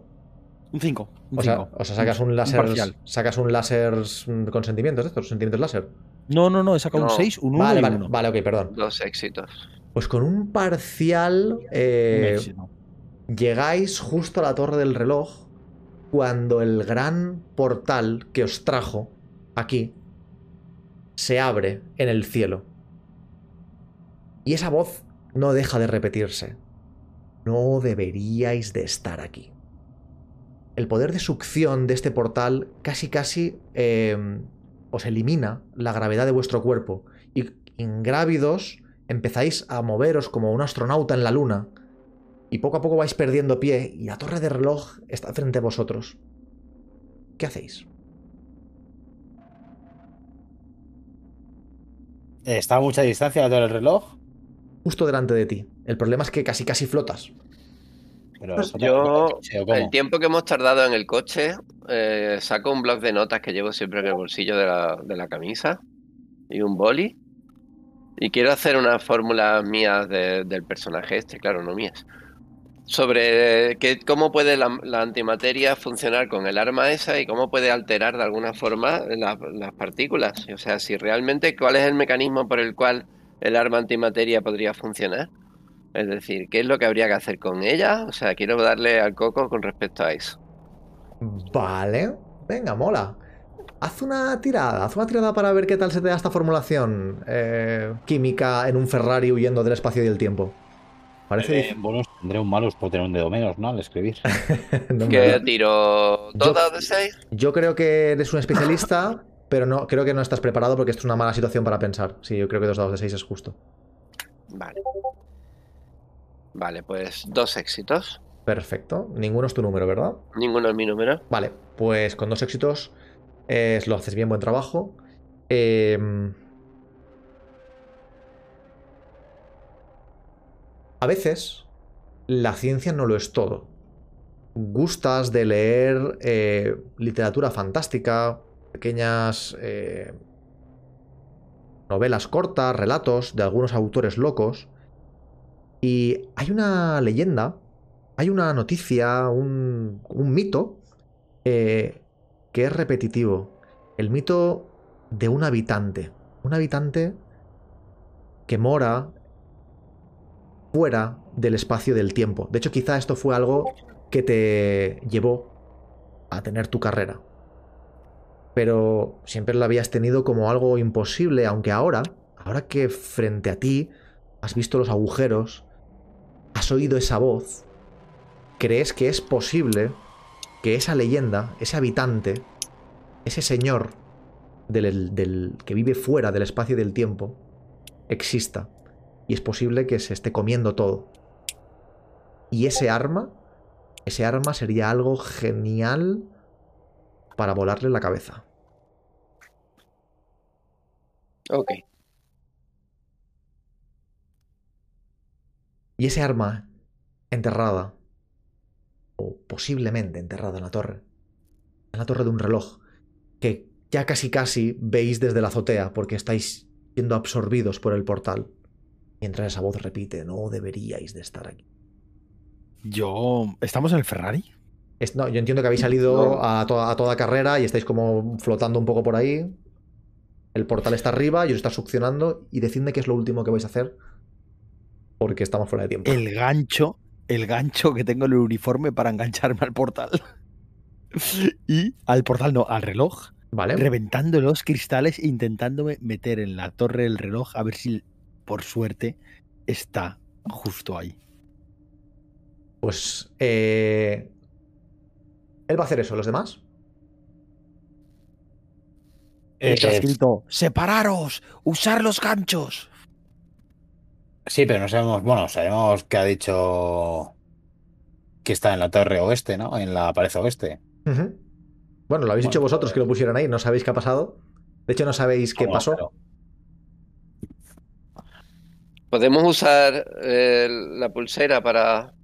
Un 5. Un O sea, cinco. o sea, sacas un Un láser. parcial. Sacas un láser mm, con sentimientos, estos, sentimientos láser. No, no, no, he sacado No. un 6, un 1 Vale, y vale, un 1. vale, ok, perdón. Dos éxitos. Pues con un parcial eh, llegáis justo a la torre del reloj cuando el gran portal que os trajo aquí se abre en el cielo. Y esa voz no deja de repetirse. No deberíais de estar aquí. El poder de succión de este portal casi casi eh, os elimina la gravedad de vuestro cuerpo y ingrávidos empezáis a moveros como un astronauta en la luna y poco a poco vais perdiendo pie y la torre de reloj está frente a vosotros. ¿Qué hacéis? ¿Está a mucha distancia del reloj? Justo delante de ti. El problema es que casi casi flotas. Pero Pues ¿o Yo, cómo? el tiempo que hemos tardado en el coche, eh, saco un bloc de notas que llevo siempre en el bolsillo de la, de la camisa y un boli. Y quiero hacer unas fórmulas mías de- del personaje este, claro, no mías. Sobre que, cómo puede la, la antimateria funcionar con el arma esa y cómo puede alterar de alguna forma la- las partículas. O sea, si realmente cuál es el mecanismo por el cual el arma antimateria podría funcionar. Es decir, ¿qué es lo que habría que hacer con ella? O sea, quiero darle al coco con respecto a eso. Vale. Venga, mola. Haz una tirada, haz una tirada para ver qué tal se te da esta formulación eh, química en un Ferrari huyendo del espacio y del tiempo. Parece Eh, bonus tendré un malus por tener un dedo menos, ¿no? Al escribir. No ¿Qué tiro? ¿Todas de seis? Yo creo que eres un especialista, pero no creo que no estás preparado porque esto es una mala situación para pensar. Sí, yo creo que dos dados de 6 es justo. Vale. Vale, pues dos éxitos. Perfecto. Ninguno es tu número, ¿verdad? Ninguno es mi número. Vale, pues con dos éxitos eh, lo haces bien, buen trabajo. Em, a veces la ciencia no lo es todo. Gustas de leer eh, literatura fantástica, pequeñas eh, novelas cortas, relatos de algunos autores locos. Y hay una leyenda, hay una noticia, un, mito eh, que es repetitivo. El mito de un habitante. Un habitante que mora fuera del espacio del tiempo. De hecho, quizá esto fue algo que te llevó a tener tu carrera. Pero siempre lo habías tenido como algo imposible, aunque ahora, ahora que frente a ti has visto los agujeros, has oído esa voz, crees que es posible que esa leyenda, ese habitante, ese señor del, que vive fuera del espacio y del tiempo, exista. Y es posible que se esté comiendo todo. Y ese arma, ese arma sería algo genial para volarle la cabeza. Ok. Y ese arma enterrada, o posiblemente enterrada en la torre, en la torre de un reloj, que ya casi casi veis desde la azotea porque estáis siendo absorbidos por el portal. Mientras esa voz repite, no deberíais de estar aquí. Yo. ¿Estamos en el Ferrari? Es- no, yo entiendo que habéis salido a, toda, a toda carrera y estáis como flotando un poco por ahí. El portal está arriba y os está succionando. Y decidme qué es lo último que vais a hacer. Porque estamos fuera de tiempo. El gancho. El gancho que tengo en el uniforme para engancharme al portal. y al portal no, al reloj. Vale. Reventando los cristales, intentándome meter en la torre del reloj a ver si, por suerte, está justo ahí. Pues. eh, Él va a hacer eso. ¿Los demás? Eh, Está escrito: ¡Separaros! ¡Usar los ganchos! Sí, pero no sabemos. Bueno, sabemos que ha dicho que está en la torre oeste, ¿no? En la pared oeste. Ujú. Bueno, lo habéis Bueno, dicho vosotros pues- que lo pusieran ahí. No sabéis qué ha pasado. De hecho, no sabéis qué ¿Cómo? pasó. Pero- Podemos usar eh, la pulsera para.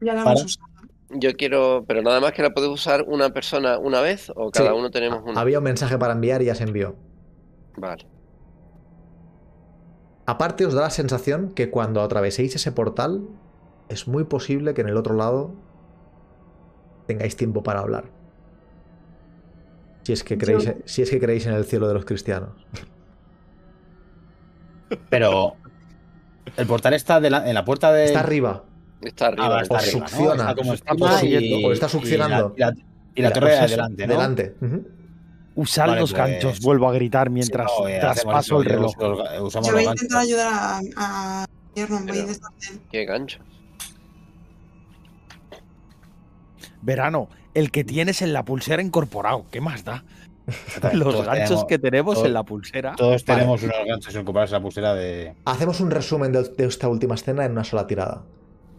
Ya la Para. hemos usado. Yo quiero. Pero nada más que la puede usar una persona una vez o cada Sí. uno tenemos una. Había un mensaje para enviar y ya se envió. Vale. Aparte, os da la sensación que cuando atraveséis ese portal, es muy posible que en el otro lado tengáis tiempo para hablar. Si es que Yo- creéis, si es que creéis en el cielo de los cristianos. Pero. El portal está de la- en la puerta de. Está arriba. Está Ah, arriba. vale, está arriba, Está como está y- está y la- succionando. Y la, y la torre Pues de eso, adelante, ¿no? Delante. Usar Vale, los pues- ganchos, vuelvo a gritar mientras Sí, no, eh, traspaso el reloj. los- Yo voy a intentar ayudar a, a voy. Qué gancho. Verano, el que tienes en la pulsera incorporado, ¿qué más da? Los todos ganchos tenemos- que tenemos todos- en la pulsera. Todos Vale. tenemos unos ganchos incorporados a la pulsera de. Hacemos un resumen de, de esta última escena en una sola tirada.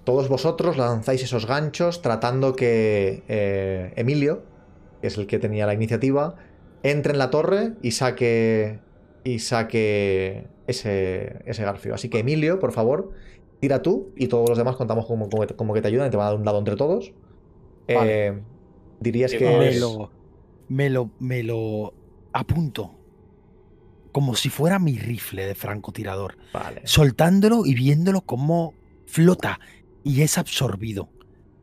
Todos vosotros lanzáis esos ganchos tratando que eh, Emilio, que es el que tenía la iniciativa, entre en la torre y saque y saque ese, ese garfio. Así que Emilio, por favor, tira tú y todos los demás contamos como, como, como que te ayudan y te van a dar un dado entre todos. Vale. Eh, dirías Sí, que me es- lo, me lo, me lo apunto. Como si fuera mi rifle de francotirador. Vale. Soltándolo y viéndolo cómo flota y es absorbido.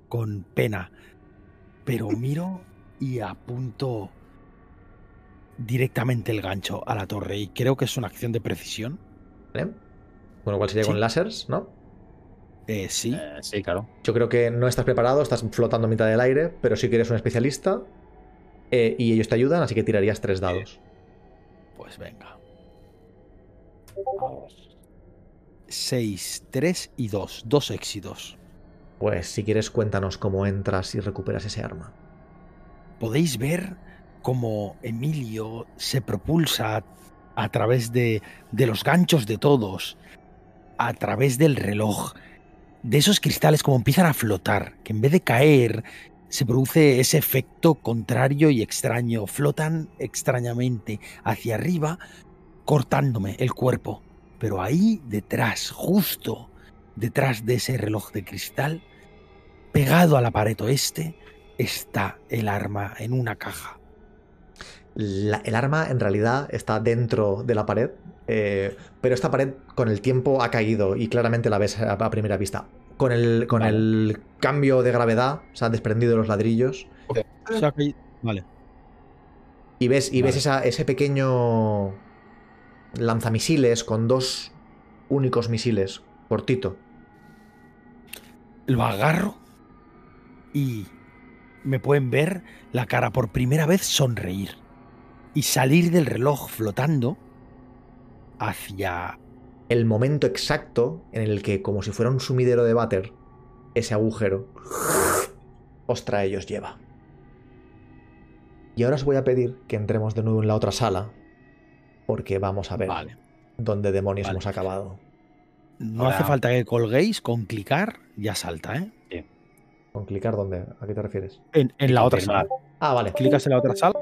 Con pena. Pero miro y apunto directamente el gancho a la torre. Y creo que es una acción de precisión. Vale. Bueno, cual sería Sí. con lásers, ¿no? Eh, sí. Eh, sí, claro. Yo creo que no estás preparado, estás flotando a mitad del aire, pero sí que eres un especialista eh, y ellos te ayudan, así que tirarías tres dados. Pues venga. 6, 3 y 2. Dos éxitos. Pues si quieres cuéntanos cómo entras y recuperas ese arma. podéis ver cómo Emilio se propulsa a través de, de los ganchos de todos a través del reloj. De esos cristales como empiezan a flotar, que en vez de caer se produce ese efecto contrario y extraño. Flotan extrañamente hacia arriba, cortándome el cuerpo. Pero ahí detrás, justo detrás de ese reloj de cristal, pegado a la pared oeste, está el arma en una caja. La- el arma en realidad está dentro de la pared, eh, pero esta pared con el tiempo ha caído y claramente la ves a, a primera vista. Con el, con Vale. el cambio de gravedad se han desprendido los ladrillos O sea que- Vale. y ves, y ves esa- ese pequeño lanzamisiles con dos únicos misiles, cortito. Lo agarro y me pueden ver la cara por primera vez sonreír y salir del reloj flotando hacia el momento exacto en el que, como si fuera un sumidero de váter, ese agujero os trae y os lleva. Y ahora os voy a pedir que entremos de nuevo en la otra sala, porque vamos a ver Vale. dónde demonios Vale. hemos acabado. No Ahora- hace falta que colguéis, con clicar ya salta, ¿eh? ¿Con clicar dónde? ¿A qué te refieres? En, en la otra sala. Ah, vale. Clicas en la otra sala